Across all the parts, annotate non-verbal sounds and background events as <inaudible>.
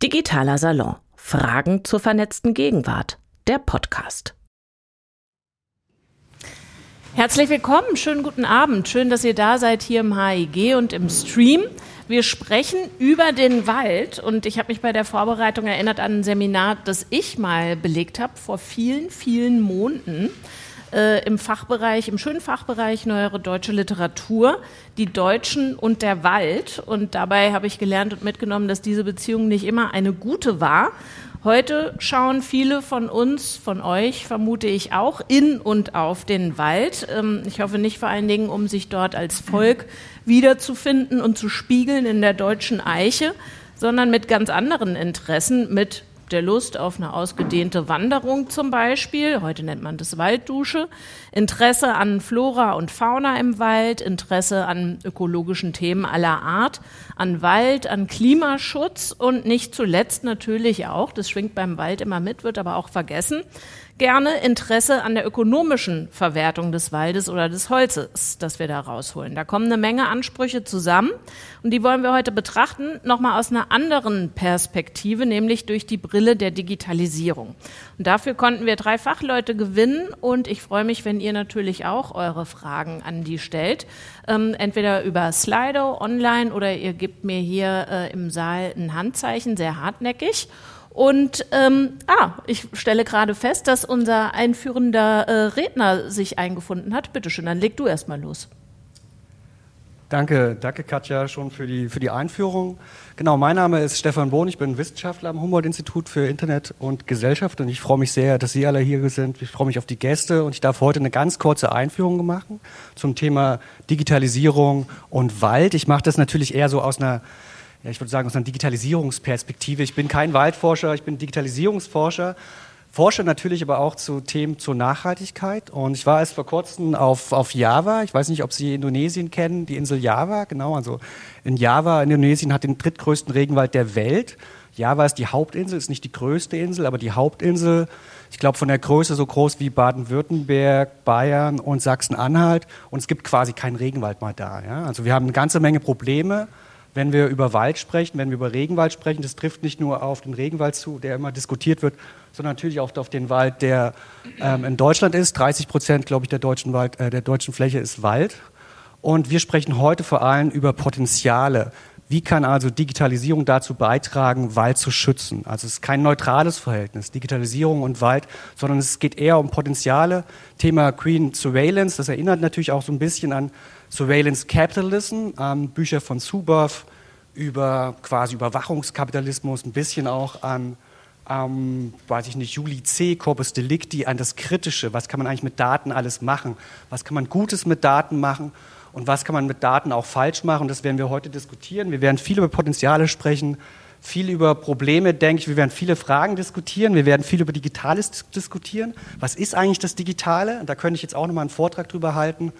Digitaler Salon. Fragen zur vernetzten Gegenwart. Der Podcast. Herzlich willkommen, schönen guten Abend. Schön, dass ihr da seid hier im HIG und im Stream. Wir sprechen über den Wald und ich habe mich bei der Vorbereitung erinnert an ein Seminar, das ich mal belegt habe vor vielen, vielen Monaten äh, im Fachbereich, im schönen Fachbereich Neuere Deutsche Literatur, die Deutschen und der Wald. Und dabei habe ich gelernt und mitgenommen, dass diese Beziehung nicht immer eine gute war. Heute schauen viele von uns, von euch vermute ich auch, in und auf den Wald. Ähm, ich hoffe nicht vor allen Dingen, um sich dort als Volk wiederzufinden und zu spiegeln in der deutschen Eiche, sondern mit ganz anderen Interessen, mit der Lust auf eine ausgedehnte Wanderung zum Beispiel, heute nennt man das Walddusche, Interesse an Flora und Fauna im Wald, Interesse an ökologischen Themen aller Art, an Wald, an Klimaschutz und nicht zuletzt natürlich auch, das schwingt beim Wald immer mit, wird aber auch vergessen, gerne Interesse an der ökonomischen Verwertung des Waldes oder des Holzes, das wir da rausholen. Da kommen eine Menge Ansprüche zusammen und die wollen wir heute betrachten, nochmal aus einer anderen Perspektive, nämlich durch die Brille der Digitalisierung. Und dafür konnten wir drei Fachleute gewinnen und ich freue mich, wenn ihr natürlich auch eure Fragen an die stellt. Ähm, entweder über Slido online oder ihr gebt mir hier äh, im Saal ein Handzeichen, sehr hartnäckig. Und ähm, ah, ich stelle gerade fest, dass unser einführender äh, Redner sich eingefunden hat. Bitte schön, dann leg du erst mal los. Danke, danke Katja schon für die, für die Einführung. Genau, mein Name ist Stefan Bohn, ich bin Wissenschaftler am Humboldt-Institut für Internet und Gesellschaft und ich freue mich sehr, dass Sie alle hier sind. Ich freue mich auf die Gäste und ich darf heute eine ganz kurze Einführung machen zum Thema Digitalisierung und Wald. Ich mache das natürlich eher so aus einer ja, ich würde sagen, aus einer Digitalisierungsperspektive. Ich bin kein Waldforscher, ich bin Digitalisierungsforscher, forsche natürlich aber auch zu Themen zur Nachhaltigkeit. Und ich war erst vor kurzem auf, auf Java. Ich weiß nicht, ob Sie Indonesien kennen, die Insel Java. Genau, also in Java, in Indonesien hat den drittgrößten Regenwald der Welt. Java ist die Hauptinsel, ist nicht die größte Insel, aber die Hauptinsel, ich glaube von der Größe so groß wie Baden-Württemberg, Bayern und Sachsen-Anhalt. Und es gibt quasi keinen Regenwald mal da. Ja? Also wir haben eine ganze Menge Probleme wenn wir über Wald sprechen, wenn wir über Regenwald sprechen, das trifft nicht nur auf den Regenwald zu, der immer diskutiert wird, sondern natürlich auch auf den Wald, der ähm, in Deutschland ist. 30 Prozent, glaube ich, der deutschen, Wald, äh, der deutschen Fläche ist Wald. Und wir sprechen heute vor allem über Potenziale. Wie kann also Digitalisierung dazu beitragen, Wald zu schützen? Also es ist kein neutrales Verhältnis, Digitalisierung und Wald, sondern es geht eher um Potenziale. Thema Green Surveillance, das erinnert natürlich auch so ein bisschen an Surveillance Capitalism, ähm, Bücher von Zuboff über quasi Überwachungskapitalismus, ein bisschen auch an, ähm, weiß ich nicht, Juli C., Corpus Delicti, an das Kritische. Was kann man eigentlich mit Daten alles machen? Was kann man Gutes mit Daten machen? Und was kann man mit Daten auch falsch machen? Das werden wir heute diskutieren. Wir werden viel über Potenziale sprechen, viel über Probleme, denke ich. Wir werden viele Fragen diskutieren. Wir werden viel über Digitales diskutieren. Was ist eigentlich das Digitale? Da könnte ich jetzt auch nochmal einen Vortrag drüber halten.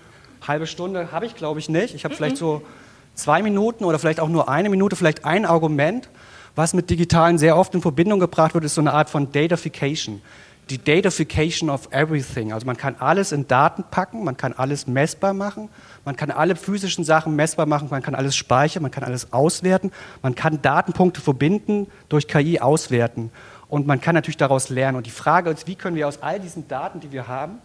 Halbe Stunde habe ich, glaube ich, nicht. Ich habe vielleicht so zwei Minuten oder vielleicht auch nur eine Minute, vielleicht ein Argument. Was mit Digitalen sehr oft in Verbindung gebracht wird, ist so eine Art von Datafication. Die Datafication of everything. Also man kann alles in Daten packen, man kann alles messbar machen, man kann alle physischen Sachen messbar machen, man kann alles speichern, man kann alles auswerten, man kann Datenpunkte verbinden, durch KI auswerten. Und man kann natürlich daraus lernen. Und die Frage ist, wie können wir aus all diesen Daten, die wir haben,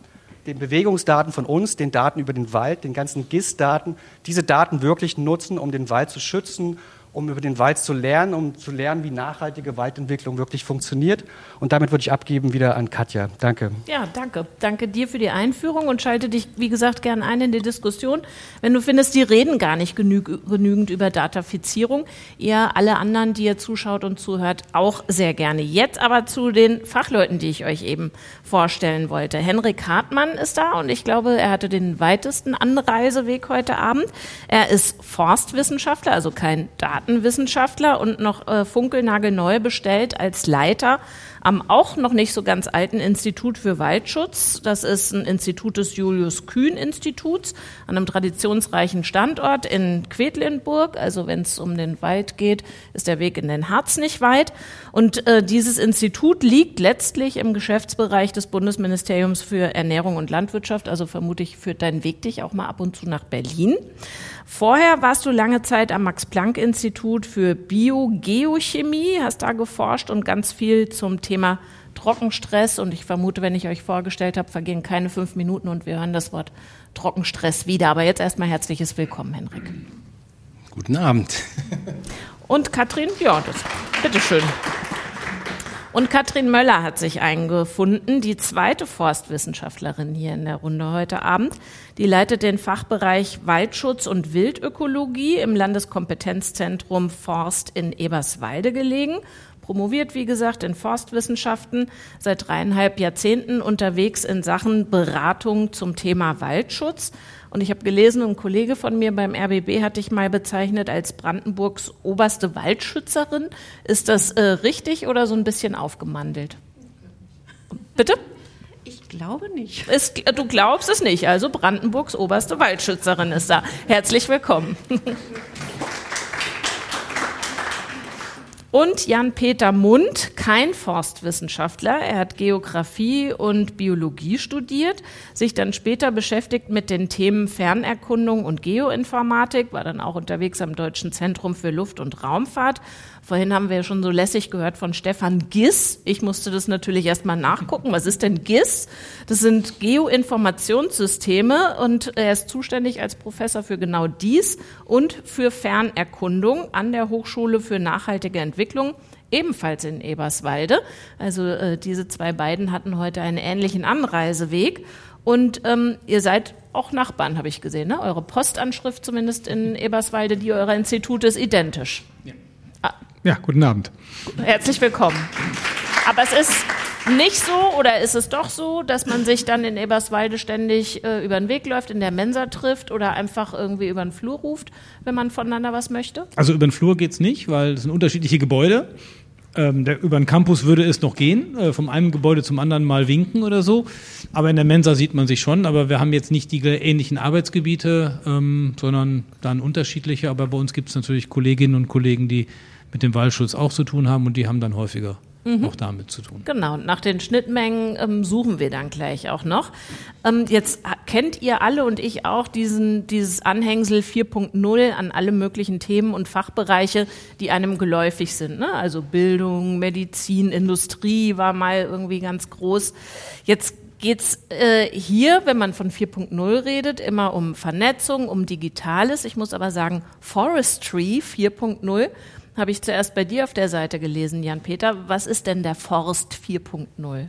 den Bewegungsdaten von uns, den Daten über den Wald, den ganzen GIS-Daten, diese Daten wirklich nutzen, um den Wald zu schützen um über den Wald zu lernen, um zu lernen, wie nachhaltige Waldentwicklung wirklich funktioniert. Und damit würde ich abgeben wieder an Katja. Danke. Ja, danke. Danke dir für die Einführung und schalte dich, wie gesagt, gerne ein in die Diskussion. Wenn du findest, die reden gar nicht genü genügend über Datafizierung, ihr alle anderen, die ihr zuschaut und zuhört, auch sehr gerne. Jetzt aber zu den Fachleuten, die ich euch eben vorstellen wollte. Henrik Hartmann ist da und ich glaube, er hatte den weitesten Anreiseweg heute Abend. Er ist Forstwissenschaftler, also kein Daten Datenwissenschaftler und noch äh, funkelnagelneu bestellt als Leiter am auch noch nicht so ganz alten Institut für Waldschutz. Das ist ein Institut des Julius Kühn Instituts an einem traditionsreichen Standort in Quedlinburg. Also wenn es um den Wald geht, ist der Weg in den Harz nicht weit. Und äh, dieses Institut liegt letztlich im Geschäftsbereich des Bundesministeriums für Ernährung und Landwirtschaft. Also vermutlich führt dein Weg dich auch mal ab und zu nach Berlin. Vorher warst du lange Zeit am Max-Planck-Institut Institut für Biogeochemie, hast da geforscht und ganz viel zum Thema Trockenstress. Und ich vermute, wenn ich euch vorgestellt habe, vergehen keine fünf Minuten und wir hören das Wort Trockenstress wieder. Aber jetzt erstmal herzliches Willkommen, Henrik. Guten Abend. Und Katrin, ja, das, bitteschön. Und Katrin Möller hat sich eingefunden, die zweite Forstwissenschaftlerin hier in der Runde heute Abend. Die leitet den Fachbereich Waldschutz und Wildökologie im Landeskompetenzzentrum Forst in Eberswalde gelegen. Promoviert, wie gesagt, in Forstwissenschaften, seit dreieinhalb Jahrzehnten unterwegs in Sachen Beratung zum Thema Waldschutz und ich habe gelesen, ein Kollege von mir beim RBB hat dich mal bezeichnet als Brandenburgs oberste Waldschützerin. Ist das äh, richtig oder so ein bisschen aufgemandelt? Bitte? Ich glaube nicht. Es, du glaubst es nicht. Also Brandenburgs oberste Waldschützerin ist da. Herzlich willkommen. <laughs> Und Jan-Peter Mund, kein Forstwissenschaftler. Er hat Geografie und Biologie studiert, sich dann später beschäftigt mit den Themen Fernerkundung und Geoinformatik, war dann auch unterwegs am Deutschen Zentrum für Luft- und Raumfahrt Vorhin haben wir ja schon so lässig gehört von Stefan Giss. Ich musste das natürlich erstmal nachgucken. Was ist denn GIS? Das sind Geoinformationssysteme und er ist zuständig als Professor für genau dies und für Fernerkundung an der Hochschule für nachhaltige Entwicklung ebenfalls in Eberswalde. Also äh, diese zwei beiden hatten heute einen ähnlichen Anreiseweg. Und ähm, ihr seid auch Nachbarn, habe ich gesehen. Ne? Eure Postanschrift zumindest in Eberswalde, die eurer Institute ist identisch. Ja. Ja, guten Abend. Herzlich willkommen. Aber es ist nicht so oder ist es doch so, dass man sich dann in Eberswalde ständig äh, über den Weg läuft, in der Mensa trifft oder einfach irgendwie über den Flur ruft, wenn man voneinander was möchte? Also über den Flur geht es nicht, weil es sind unterschiedliche Gebäude. Ähm, der, über den Campus würde es noch gehen, äh, vom einen Gebäude zum anderen mal winken oder so. Aber in der Mensa sieht man sich schon. Aber wir haben jetzt nicht die ähnlichen Arbeitsgebiete, ähm, sondern dann unterschiedliche. Aber bei uns gibt es natürlich Kolleginnen und Kollegen, die mit dem Waldschutz auch zu tun haben und die haben dann häufiger mhm. auch damit zu tun. Genau, nach den Schnittmengen ähm, suchen wir dann gleich auch noch. Ähm, jetzt kennt ihr alle und ich auch diesen, dieses Anhängsel 4.0 an alle möglichen Themen und Fachbereiche, die einem geläufig sind. Ne? Also Bildung, Medizin, Industrie war mal irgendwie ganz groß. Jetzt geht's äh, hier, wenn man von 4.0 redet, immer um Vernetzung, um Digitales. Ich muss aber sagen, Forestry 4.0 habe ich zuerst bei dir auf der Seite gelesen, Jan-Peter. Was ist denn der Forst 4.0?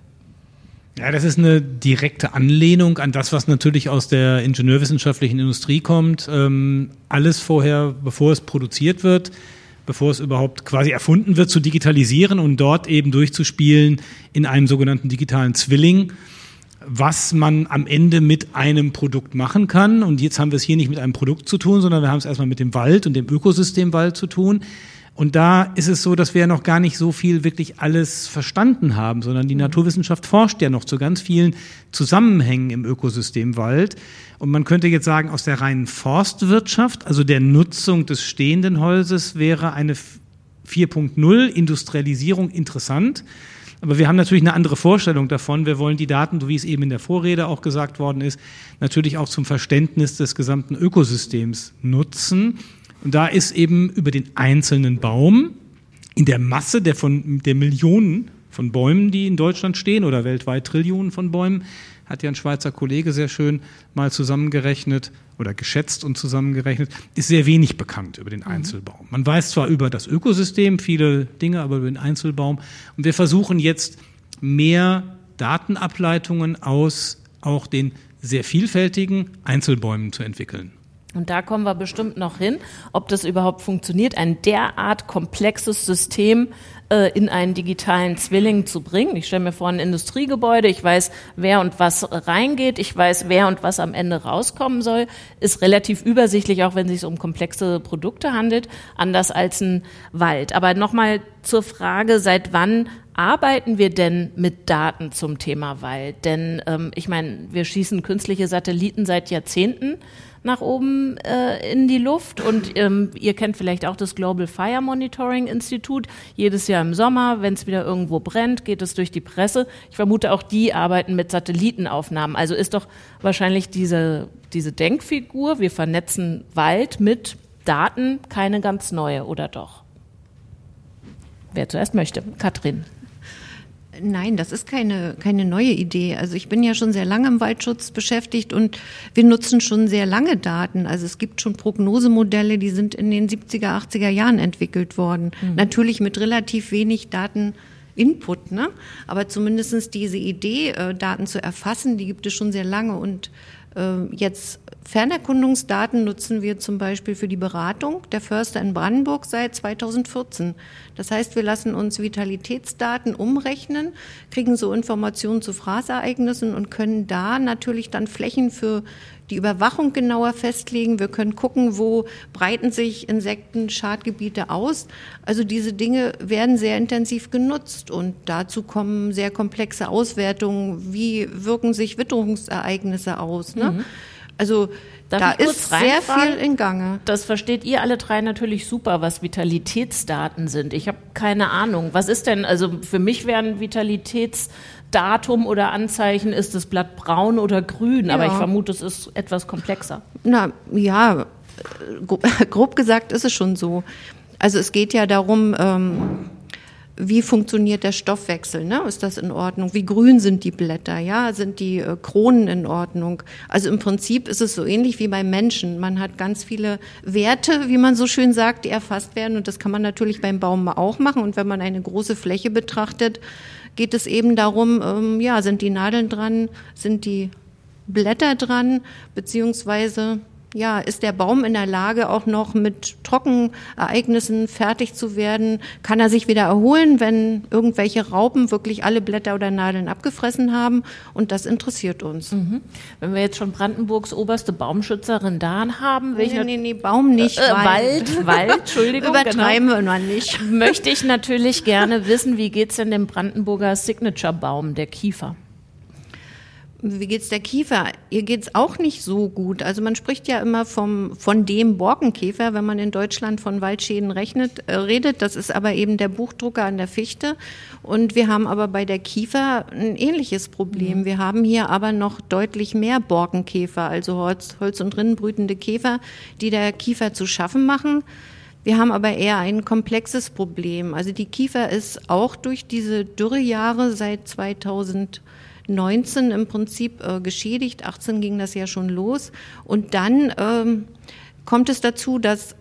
Ja, das ist eine direkte Anlehnung an das, was natürlich aus der ingenieurwissenschaftlichen Industrie kommt. Ähm, alles vorher, bevor es produziert wird, bevor es überhaupt quasi erfunden wird, zu digitalisieren und dort eben durchzuspielen in einem sogenannten digitalen Zwilling, was man am Ende mit einem Produkt machen kann. Und jetzt haben wir es hier nicht mit einem Produkt zu tun, sondern wir haben es erstmal mit dem Wald und dem Ökosystem Wald zu tun. Und da ist es so, dass wir ja noch gar nicht so viel wirklich alles verstanden haben, sondern die mhm. Naturwissenschaft forscht ja noch zu ganz vielen Zusammenhängen im Ökosystem Wald. Und man könnte jetzt sagen, aus der reinen Forstwirtschaft, also der Nutzung des stehenden Holzes, wäre eine 4.0 Industrialisierung interessant. Aber wir haben natürlich eine andere Vorstellung davon. Wir wollen die Daten, so wie es eben in der Vorrede auch gesagt worden ist, natürlich auch zum Verständnis des gesamten Ökosystems nutzen. Und da ist eben über den einzelnen Baum in der Masse der von der Millionen von Bäumen, die in Deutschland stehen oder weltweit Trillionen von Bäumen, hat ja ein Schweizer Kollege sehr schön mal zusammengerechnet oder geschätzt und zusammengerechnet, ist sehr wenig bekannt über den mhm. Einzelbaum. Man weiß zwar über das Ökosystem viele Dinge, aber über den Einzelbaum. Und wir versuchen jetzt mehr Datenableitungen aus auch den sehr vielfältigen Einzelbäumen zu entwickeln. Und da kommen wir bestimmt noch hin, ob das überhaupt funktioniert, ein derart komplexes System äh, in einen digitalen Zwilling zu bringen. Ich stelle mir vor ein Industriegebäude, ich weiß, wer und was reingeht, ich weiß, wer und was am Ende rauskommen soll, ist relativ übersichtlich, auch wenn es sich um komplexe Produkte handelt, anders als ein Wald. Aber nochmal zur Frage, seit wann arbeiten wir denn mit Daten zum Thema Wald? Denn ähm, ich meine, wir schießen künstliche Satelliten seit Jahrzehnten nach oben äh, in die Luft. Und ähm, ihr kennt vielleicht auch das Global Fire Monitoring Institut. Jedes Jahr im Sommer, wenn es wieder irgendwo brennt, geht es durch die Presse. Ich vermute, auch die arbeiten mit Satellitenaufnahmen. Also ist doch wahrscheinlich diese, diese Denkfigur, wir vernetzen Wald mit Daten keine ganz neue, oder doch? Wer zuerst möchte. Katrin. Nein, das ist keine, keine neue Idee. Also ich bin ja schon sehr lange im Waldschutz beschäftigt und wir nutzen schon sehr lange Daten. Also es gibt schon Prognosemodelle, die sind in den 70er, 80er Jahren entwickelt worden. Mhm. Natürlich mit relativ wenig Dateninput, ne? Aber zumindestens diese Idee, äh, Daten zu erfassen, die gibt es schon sehr lange und äh, jetzt Fernerkundungsdaten nutzen wir zum Beispiel für die Beratung der Förster in Brandenburg seit 2014. Das heißt, wir lassen uns Vitalitätsdaten umrechnen, kriegen so Informationen zu Fraßereignissen und können da natürlich dann Flächen für die Überwachung genauer festlegen. Wir können gucken, wo breiten sich Insekten-Schadgebiete aus. Also diese Dinge werden sehr intensiv genutzt und dazu kommen sehr komplexe Auswertungen. Wie wirken sich Witterungsereignisse aus? Ne? Mhm. Also Darf da ist sehr viel in Gange. Das versteht ihr alle drei natürlich super, was Vitalitätsdaten sind. Ich habe keine Ahnung. Was ist denn, also für mich wären Vitalitätsdatum oder Anzeichen, ist das Blatt braun oder grün, ja. aber ich vermute, es ist etwas komplexer. Na ja, <laughs> grob gesagt ist es schon so. Also es geht ja darum, ähm, wie funktioniert der Stoffwechsel? Ne? Ist das in Ordnung? Wie grün sind die Blätter? Ja, sind die äh, Kronen in Ordnung? Also im Prinzip ist es so ähnlich wie beim Menschen. Man hat ganz viele Werte, wie man so schön sagt, die erfasst werden. Und das kann man natürlich beim Baum auch machen. Und wenn man eine große Fläche betrachtet, geht es eben darum, ähm, ja, sind die Nadeln dran? Sind die Blätter dran? Beziehungsweise ja, ist der Baum in der Lage, auch noch mit Trockenereignissen fertig zu werden? Kann er sich wieder erholen, wenn irgendwelche Raupen wirklich alle Blätter oder Nadeln abgefressen haben? Und das interessiert uns. Mhm. Wenn wir jetzt schon Brandenburgs oberste Baumschützerin da haben, welche nee, nee, nee, Baum nicht, äh, Wald, Wald, Entschuldigung, <laughs> übertreiben genau. wir noch nicht. Möchte ich natürlich gerne wissen, wie geht's denn dem Brandenburger Signature Baum, der Kiefer? Wie geht's der Kiefer? Ihr geht's auch nicht so gut. Also man spricht ja immer vom, von dem Borkenkäfer, wenn man in Deutschland von Waldschäden rechnet, äh, redet. Das ist aber eben der Buchdrucker an der Fichte. Und wir haben aber bei der Kiefer ein ähnliches Problem. Mhm. Wir haben hier aber noch deutlich mehr Borkenkäfer, also Holz, Holz- und Rinnenbrütende Käfer, die der Kiefer zu schaffen machen. Wir haben aber eher ein komplexes Problem. Also die Kiefer ist auch durch diese Dürrejahre seit 2000 19 im Prinzip äh, geschädigt, 18 ging das ja schon los. Und dann ähm, kommt es dazu, dass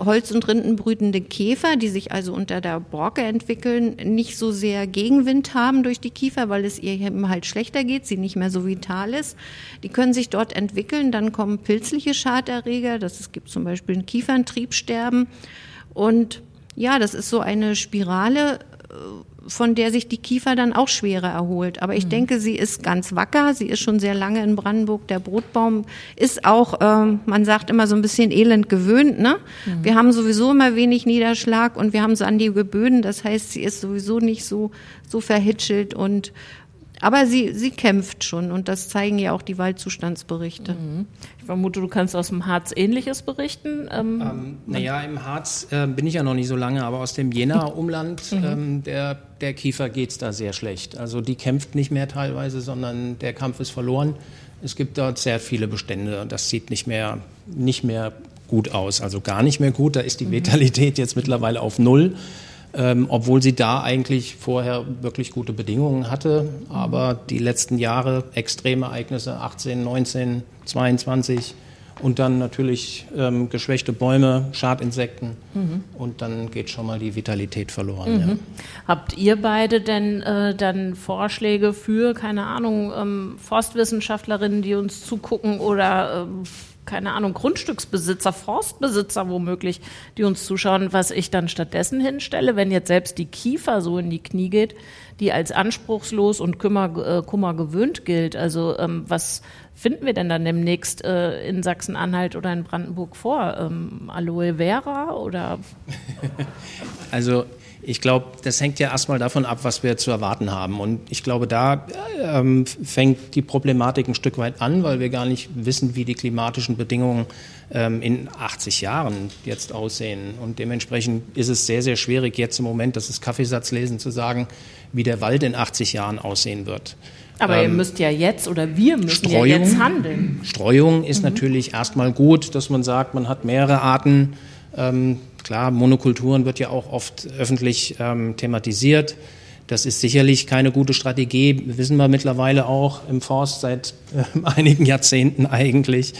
Holz- und Rindenbrütende Käfer, die sich also unter der Borke entwickeln, nicht so sehr Gegenwind haben durch die Kiefer, weil es ihr eben halt schlechter geht, sie nicht mehr so vital ist. Die können sich dort entwickeln, dann kommen pilzliche Schaderreger, das es gibt zum Beispiel ein Kieferntriebsterben. Und ja, das ist so eine Spirale, äh, von der sich die Kiefer dann auch schwerer erholt. Aber ich mhm. denke, sie ist ganz wacker. Sie ist schon sehr lange in Brandenburg. Der Brotbaum ist auch, ähm, man sagt immer so ein bisschen elend gewöhnt. Ne? Mhm. Wir haben sowieso immer wenig Niederschlag und wir haben sandige Böden. Das heißt, sie ist sowieso nicht so, so verhitschelt und aber sie, sie kämpft schon und das zeigen ja auch die Waldzustandsberichte. Mhm. Ich vermute, du kannst aus dem Harz Ähnliches berichten. Ähm, ähm, naja, im Harz äh, bin ich ja noch nicht so lange, aber aus dem Jena-Umland, <laughs> mhm. ähm, der, der Kiefer geht es da sehr schlecht. Also die kämpft nicht mehr teilweise, sondern der Kampf ist verloren. Es gibt dort sehr viele Bestände und das sieht nicht mehr, nicht mehr gut aus, also gar nicht mehr gut. Da ist die mhm. Vitalität jetzt mittlerweile auf Null ähm, obwohl sie da eigentlich vorher wirklich gute Bedingungen hatte. Aber die letzten Jahre extreme Ereignisse, 18, 19, 22 und dann natürlich ähm, geschwächte Bäume, Schadinsekten mhm. und dann geht schon mal die Vitalität verloren. Mhm. Ja. Habt ihr beide denn äh, dann Vorschläge für, keine Ahnung, ähm, Forstwissenschaftlerinnen, die uns zugucken oder ähm, keine Ahnung, Grundstücksbesitzer, Forstbesitzer womöglich, die uns zuschauen, was ich dann stattdessen hinstelle, wenn jetzt selbst die Kiefer so in die Knie geht, die als anspruchslos und Kummer, äh, Kummer gewöhnt gilt. Also ähm, was finden wir denn dann demnächst äh, in Sachsen-Anhalt oder in Brandenburg vor? Ähm, Aloe Vera oder? <laughs> also ich glaube, das hängt ja erstmal davon ab, was wir zu erwarten haben. Und ich glaube, da ähm, fängt die Problematik ein Stück weit an, weil wir gar nicht wissen, wie die klimatischen Bedingungen ähm, in 80 Jahren jetzt aussehen. Und dementsprechend ist es sehr, sehr schwierig, jetzt im Moment, das ist Kaffeesatzlesen, zu sagen, wie der Wald in 80 Jahren aussehen wird. Aber ähm, ihr müsst ja jetzt oder wir müssen Streuung, ja jetzt handeln. Streuung ist mhm. natürlich erstmal gut, dass man sagt, man hat mehrere Arten. Ähm, klar, Monokulturen wird ja auch oft öffentlich ähm, thematisiert. Das ist sicherlich keine gute Strategie, wissen wir mittlerweile auch im Forst seit äh, <laughs> einigen Jahrzehnten eigentlich.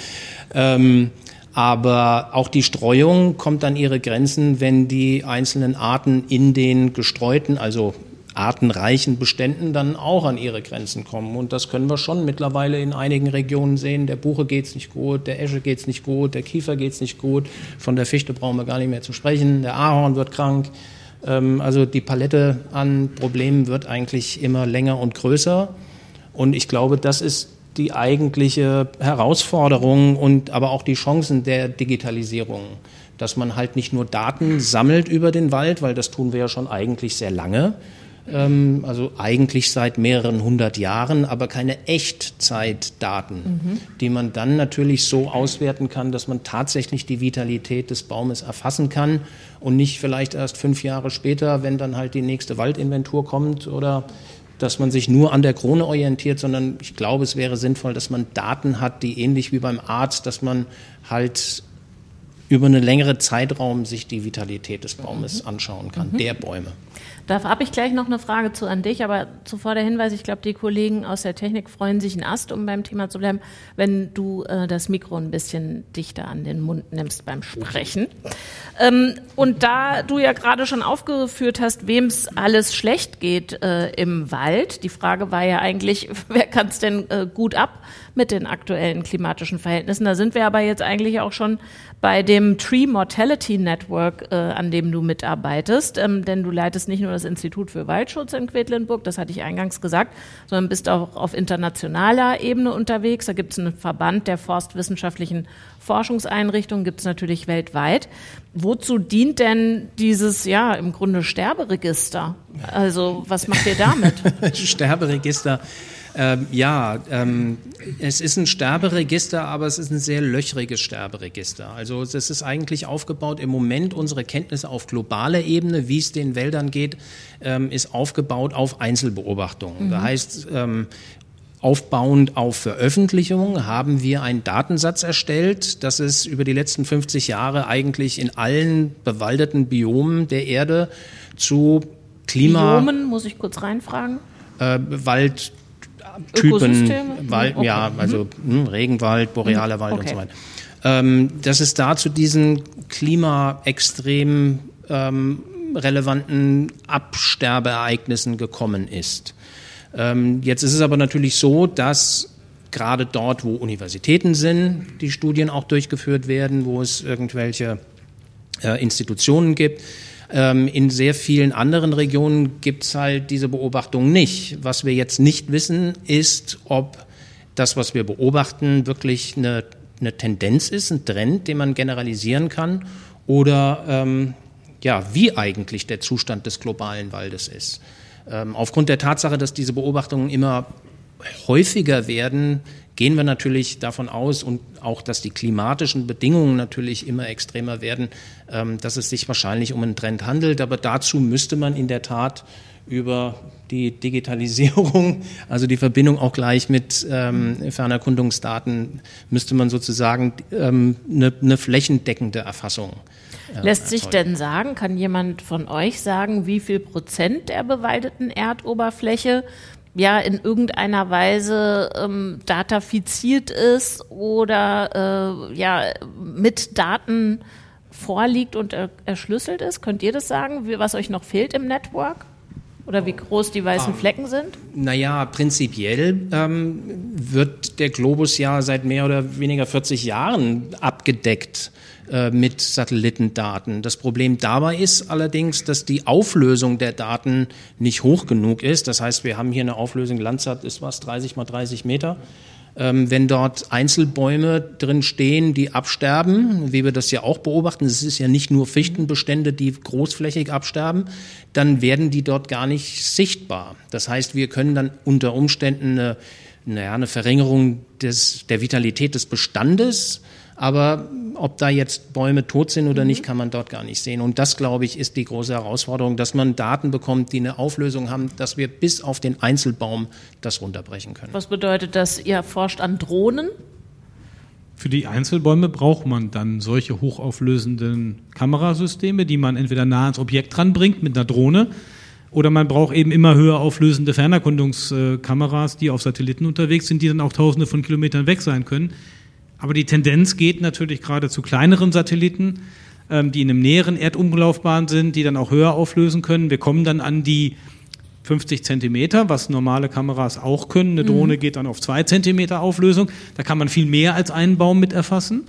Ähm, aber auch die Streuung kommt an ihre Grenzen, wenn die einzelnen Arten in den gestreuten, also artenreichen Beständen dann auch an ihre Grenzen kommen. Und das können wir schon mittlerweile in einigen Regionen sehen. Der Buche geht's nicht gut, der Esche geht's nicht gut, der Kiefer geht's nicht gut. Von der Fichte brauchen wir gar nicht mehr zu sprechen. Der Ahorn wird krank. Ähm, also die Palette an Problemen wird eigentlich immer länger und größer. Und ich glaube, das ist die eigentliche Herausforderung und aber auch die Chancen der Digitalisierung. Dass man halt nicht nur Daten sammelt über den Wald, weil das tun wir ja schon eigentlich sehr lange, ähm, also eigentlich seit mehreren hundert Jahren, aber keine Echtzeitdaten, mhm. die man dann natürlich so auswerten kann, dass man tatsächlich die Vitalität des Baumes erfassen kann und nicht vielleicht erst fünf Jahre später, wenn dann halt die nächste Waldinventur kommt oder dass man sich nur an der Krone orientiert, sondern ich glaube, es wäre sinnvoll, dass man Daten hat, die ähnlich wie beim Arzt, dass man halt über einen längeren Zeitraum sich die Vitalität des Baumes mhm. anschauen kann, mhm. der Bäume. Da habe ich gleich noch eine Frage zu an dich, aber zuvor der Hinweis, ich glaube, die Kollegen aus der Technik freuen sich ein Ast, um beim Thema zu bleiben, wenn du äh, das Mikro ein bisschen dichter an den Mund nimmst beim Sprechen. Ähm, und da du ja gerade schon aufgeführt hast, wem es alles schlecht geht äh, im Wald, die Frage war ja eigentlich, <laughs> wer kann es denn äh, gut ab mit den aktuellen klimatischen Verhältnissen? Da sind wir aber jetzt eigentlich auch schon bei dem Tree Mortality Network, äh, an dem du mitarbeitest, ähm, denn du leitest nicht nur das Institut für Waldschutz in Quedlinburg, das hatte ich eingangs gesagt, sondern bist auch auf internationaler Ebene unterwegs. Da gibt es einen Verband der forstwissenschaftlichen Forschungseinrichtungen, gibt es natürlich weltweit. Wozu dient denn dieses, ja, im Grunde Sterberegister? Also was macht ihr damit? <laughs> Sterberegister ähm, ja, ähm, es ist ein Sterberegister, aber es ist ein sehr löchriges Sterberegister. Also es ist eigentlich aufgebaut im Moment unsere Kenntnisse auf globaler Ebene, wie es den Wäldern geht, ähm, ist aufgebaut auf Einzelbeobachtungen. Mhm. Das heißt, ähm, Aufbauend auf Veröffentlichungen haben wir einen Datensatz erstellt, dass es über die letzten 50 Jahre eigentlich in allen bewaldeten Biomen der Erde zu Klima. Biomen, muss ich kurz reinfragen? Äh, Wald, Typen, Wald, okay. ja, also mhm. Hm, Regenwald, borealer Wald okay. und so weiter. Ähm, dass es da zu diesen klimaextrem ähm, relevanten Absterbeereignissen gekommen ist. Ähm, jetzt ist es aber natürlich so, dass gerade dort, wo Universitäten sind, die Studien auch durchgeführt werden, wo es irgendwelche äh, Institutionen gibt, ähm, in sehr vielen anderen Regionen gibt es halt diese Beobachtung nicht. Was wir jetzt nicht wissen, ist, ob das, was wir beobachten, wirklich eine, eine Tendenz ist, ein Trend, den man generalisieren kann, oder ähm, ja, wie eigentlich der Zustand des globalen Waldes ist. Ähm, aufgrund der Tatsache, dass diese Beobachtungen immer häufiger werden, gehen wir natürlich davon aus und auch, dass die klimatischen Bedingungen natürlich immer extremer werden, ähm, dass es sich wahrscheinlich um einen Trend handelt. Aber dazu müsste man in der Tat über die Digitalisierung, <laughs> also die Verbindung auch gleich mit ähm, Fernerkundungsdaten, müsste man sozusagen ähm, eine, eine flächendeckende Erfassung äh, Lässt sich denn sagen, kann jemand von euch sagen, wie viel Prozent der bewaldeten Erdoberfläche ja in irgendeiner Weise ähm, datafiziert ist oder äh, ja mit Daten vorliegt und er, erschlüsselt ist? Könnt ihr das sagen, was euch noch fehlt im Network? Oder wie groß die weißen ah, Flecken sind? Naja, prinzipiell ähm, wird der Globus ja seit mehr oder weniger 40 Jahren abgedeckt äh, mit Satellitendaten. Das Problem dabei ist allerdings, dass die Auflösung der Daten nicht hoch genug ist. Das heißt, wir haben hier eine Auflösung, Landsat ist was, 30 mal 30 Meter. Ähm, wenn dort Einzelbäume drin stehen, die absterben, wie wir das ja auch beobachten, es ist ja nicht nur Fichtenbestände, die großflächig absterben, dann werden die dort gar nicht sichtbar. Das heißt, wir können dann unter Umständen eine, naja, eine Verringerung des, der Vitalität des Bestandes Aber ob da jetzt Bäume tot sind oder mhm. nicht, kann man dort gar nicht sehen. Und das, glaube ich, ist die große Herausforderung, dass man Daten bekommt, die eine Auflösung haben, dass wir bis auf den Einzelbaum das runterbrechen können. Was bedeutet das? Ihr forscht an Drohnen? Für die Einzelbäume braucht man dann solche hochauflösenden Kamerasysteme, die man entweder nah ans Objekt ranbringt mit einer Drohne oder man braucht eben immer höher auflösende Fernerkundungskameras, die auf Satelliten unterwegs sind, die dann auch tausende von Kilometern weg sein können. Aber die Tendenz geht natürlich gerade zu kleineren Satelliten, ähm, die in einem näheren Erdumlaufbahn sind, die dann auch höher auflösen können. Wir kommen dann an die 50 Zentimeter, was normale Kameras auch können. Eine Drohne mhm. geht dann auf zwei Zentimeter Auflösung. Da kann man viel mehr als einen Baum mit erfassen,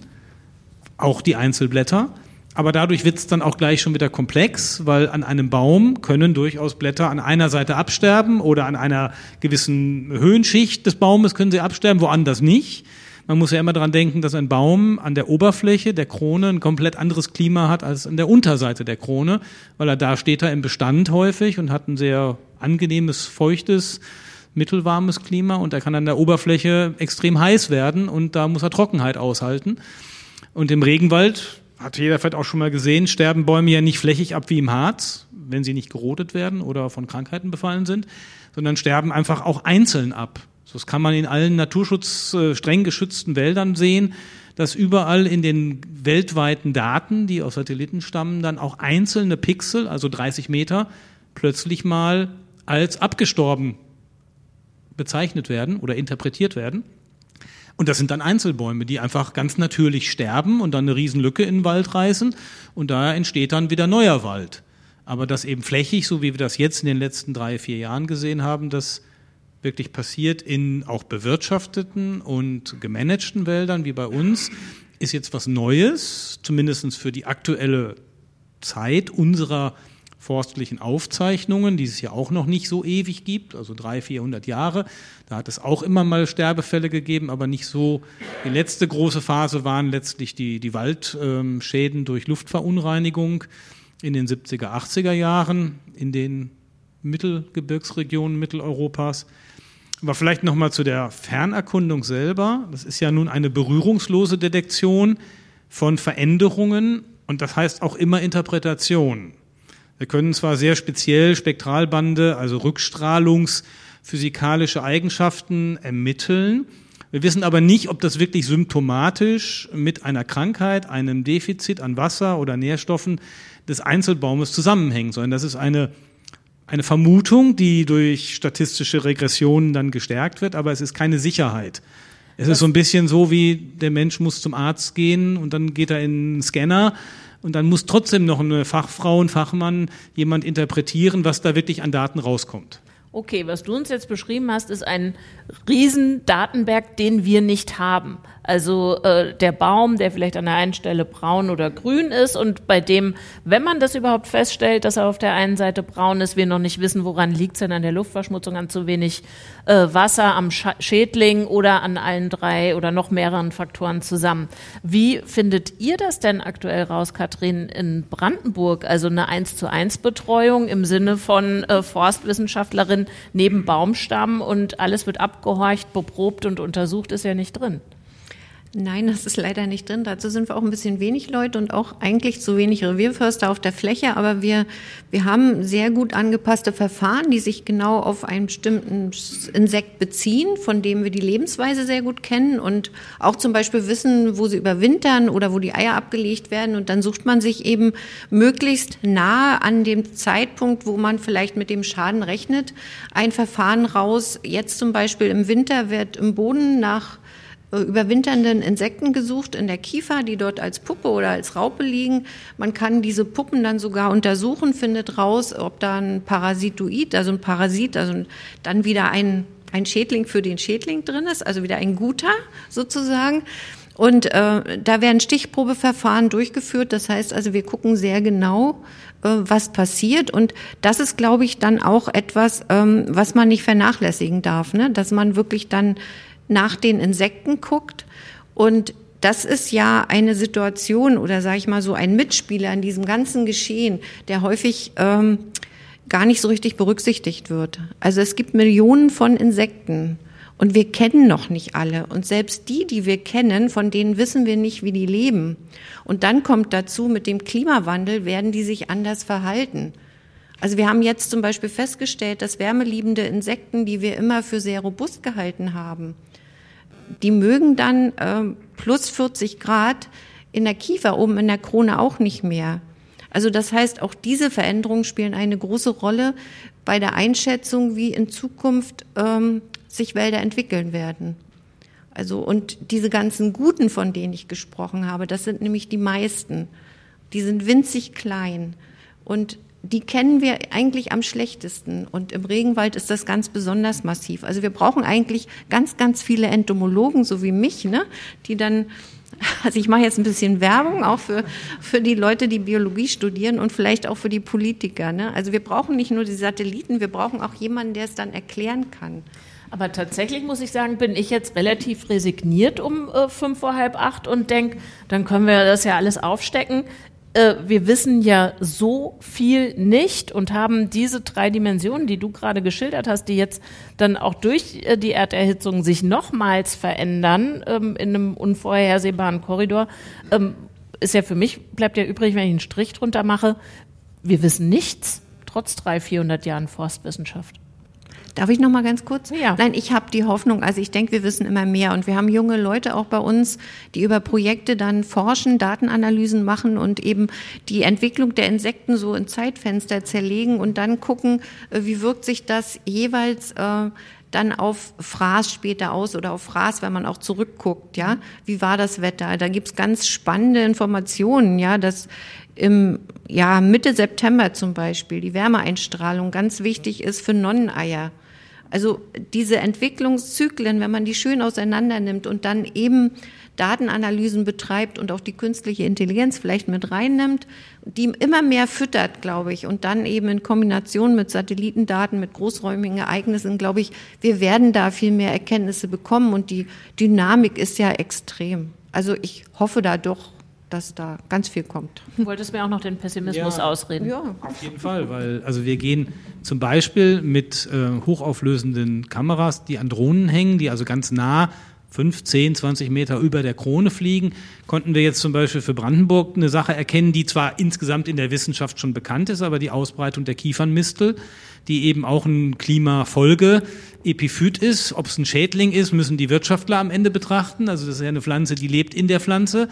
auch die Einzelblätter. Aber dadurch wird es dann auch gleich schon wieder komplex, weil an einem Baum können durchaus Blätter an einer Seite absterben oder an einer gewissen Höhenschicht des Baumes können sie absterben, woanders nicht. Man muss ja immer daran denken, dass ein Baum an der Oberfläche der Krone ein komplett anderes Klima hat als an der Unterseite der Krone, weil er da steht er im Bestand häufig und hat ein sehr angenehmes, feuchtes, mittelwarmes Klima und er kann an der Oberfläche extrem heiß werden und da muss er Trockenheit aushalten. Und im Regenwald, hat jeder vielleicht auch schon mal gesehen, sterben Bäume ja nicht flächig ab wie im Harz, wenn sie nicht gerodet werden oder von Krankheiten befallen sind, sondern sterben einfach auch einzeln ab. Das kann man in allen Naturschutz äh, streng geschützten Wäldern sehen, dass überall in den weltweiten Daten, die aus Satelliten stammen, dann auch einzelne Pixel, also 30 Meter, plötzlich mal als abgestorben bezeichnet werden oder interpretiert werden. Und das sind dann Einzelbäume, die einfach ganz natürlich sterben und dann eine Riesenlücke in den Wald reißen und da entsteht dann wieder neuer Wald. Aber das eben flächig, so wie wir das jetzt in den letzten drei, vier Jahren gesehen haben, das wirklich passiert in auch bewirtschafteten und gemanagten Wäldern wie bei uns, ist jetzt was Neues, zumindest für die aktuelle Zeit unserer forstlichen Aufzeichnungen, die es ja auch noch nicht so ewig gibt, also 300, 400 Jahre. Da hat es auch immer mal Sterbefälle gegeben, aber nicht so. Die letzte große Phase waren letztlich die, die Waldschäden durch Luftverunreinigung in den 70er, 80er Jahren in den Mittelgebirgsregionen Mitteleuropas. Aber vielleicht nochmal zu der Fernerkundung selber. Das ist ja nun eine berührungslose Detektion von Veränderungen und das heißt auch immer Interpretation. Wir können zwar sehr speziell Spektralbande, also Rückstrahlungsphysikalische Eigenschaften ermitteln, wir wissen aber nicht, ob das wirklich symptomatisch mit einer Krankheit, einem Defizit an Wasser oder Nährstoffen des Einzelbaumes zusammenhängt, sondern das ist eine, eine Vermutung, die durch statistische Regressionen dann gestärkt wird, aber es ist keine Sicherheit. Es ist so ein bisschen so, wie der Mensch muss zum Arzt gehen und dann geht er in einen Scanner und dann muss trotzdem noch eine Fachfrau, ein Fachmann, jemand interpretieren, was da wirklich an Daten rauskommt. Okay, was du uns jetzt beschrieben hast, ist ein riesen Datenberg, den wir nicht haben. Also äh, der Baum, der vielleicht an der einen Stelle braun oder grün ist und bei dem, wenn man das überhaupt feststellt, dass er auf der einen Seite braun ist, wir noch nicht wissen, woran liegt es denn an der Luftverschmutzung, an zu wenig äh, Wasser, am Sch Schädling oder an allen drei oder noch mehreren Faktoren zusammen. Wie findet ihr das denn aktuell raus, Kathrin, in Brandenburg? Also eine 1 zu 1 Betreuung im Sinne von äh, Forstwissenschaftlerin neben Baumstamm und alles wird abgehorcht, beprobt und untersucht, ist ja nicht drin. Nein, das ist leider nicht drin. Dazu sind wir auch ein bisschen wenig Leute und auch eigentlich zu wenig Revierförster auf der Fläche. Aber wir, wir haben sehr gut angepasste Verfahren, die sich genau auf einen bestimmten Insekt beziehen, von dem wir die Lebensweise sehr gut kennen und auch zum Beispiel wissen, wo sie überwintern oder wo die Eier abgelegt werden. Und dann sucht man sich eben möglichst nahe an dem Zeitpunkt, wo man vielleicht mit dem Schaden rechnet, ein Verfahren raus. Jetzt zum Beispiel im Winter wird im Boden nach überwinternden Insekten gesucht in der Kiefer, die dort als Puppe oder als Raupe liegen. Man kann diese Puppen dann sogar untersuchen, findet raus, ob da ein Parasitoid, also ein Parasit, also dann wieder ein, ein Schädling für den Schädling drin ist, also wieder ein guter sozusagen. Und äh, da werden Stichprobeverfahren durchgeführt. Das heißt also, wir gucken sehr genau, äh, was passiert. Und das ist, glaube ich, dann auch etwas, ähm, was man nicht vernachlässigen darf, ne? dass man wirklich dann nach den Insekten guckt und das ist ja eine Situation oder sage ich mal so ein Mitspieler in diesem ganzen Geschehen, der häufig ähm, gar nicht so richtig berücksichtigt wird. Also es gibt Millionen von Insekten Und wir kennen noch nicht alle. Und selbst die, die wir kennen, von denen wissen wir nicht, wie die leben. Und dann kommt dazu, mit dem Klimawandel werden die sich anders verhalten. Also wir haben jetzt zum Beispiel festgestellt, dass wärmeliebende Insekten, die wir immer für sehr robust gehalten haben, die mögen dann äh, plus 40 Grad in der Kiefer oben in der Krone auch nicht mehr. Also das heißt, auch diese Veränderungen spielen eine große Rolle bei der Einschätzung, wie in Zukunft ähm, sich Wälder entwickeln werden. Also und diese ganzen Guten, von denen ich gesprochen habe, das sind nämlich die meisten. Die sind winzig klein und die kennen wir eigentlich am schlechtesten. Und im Regenwald ist das ganz besonders massiv. Also wir brauchen eigentlich ganz, ganz viele Entomologen, so wie mich, ne, die dann <laughs> also ich mache jetzt ein bisschen Werbung auch für, für die Leute, die Biologie studieren und vielleicht auch für die Politiker. Ne? Also wir brauchen nicht nur die Satelliten, wir brauchen auch jemanden, der es dann erklären kann. Aber tatsächlich muss ich sagen, bin ich jetzt relativ resigniert um äh, fünf vor halb acht und denke, dann können wir das ja alles aufstecken. Äh, wir wissen ja so viel nicht und haben diese drei Dimensionen, die du gerade geschildert hast, die jetzt dann auch durch äh, die Erderhitzung sich nochmals verändern ähm, in einem unvorhersehbaren Korridor, ähm, ist ja für mich, bleibt ja übrig, wenn ich einen Strich drunter mache, wir wissen nichts, trotz 300, 400 Jahren Forstwissenschaft. Darf ich noch mal ganz kurz? Ja. Nein, ich habe die Hoffnung, also ich denke, wir wissen immer mehr und wir haben junge Leute auch bei uns, die über Projekte dann forschen, Datenanalysen machen und eben die Entwicklung der Insekten so in Zeitfenster zerlegen und dann gucken, äh, wie wirkt sich das jeweils äh, dann auf Fraß später aus oder auf Fraß, wenn man auch zurückguckt, ja. Wie war das Wetter? Da gibt's ganz spannende Informationen, ja, dass im ja, Mitte September zum Beispiel die Wärmeeinstrahlung ganz wichtig ist für Nonneneier. Also diese Entwicklungszyklen, wenn man die schön auseinander nimmt und dann eben Datenanalysen betreibt und auch die künstliche Intelligenz vielleicht mit reinnimmt, die immer mehr füttert, glaube ich, und dann eben in Kombination mit Satellitendaten, mit großräumigen Ereignissen, glaube ich, wir werden da viel mehr Erkenntnisse bekommen und die Dynamik ist ja extrem. Also ich hoffe da doch dass da ganz viel kommt. Du wolltest mir auch noch den Pessimismus ja, ausreden. Ja, auf jeden Fall, weil also wir gehen zum Beispiel mit äh, hochauflösenden Kameras, die an Drohnen hängen, die also ganz nah 5, 10, 20 Meter über der Krone fliegen, konnten wir jetzt zum Beispiel für Brandenburg eine Sache erkennen, die zwar insgesamt in der Wissenschaft schon bekannt ist, aber die Ausbreitung der Kiefernmistel, die eben auch ein Klimafolge Epiphyt ist, ob es ein Schädling ist, müssen die Wirtschaftler am Ende betrachten. Also das ist ja eine Pflanze, die lebt in der Pflanze,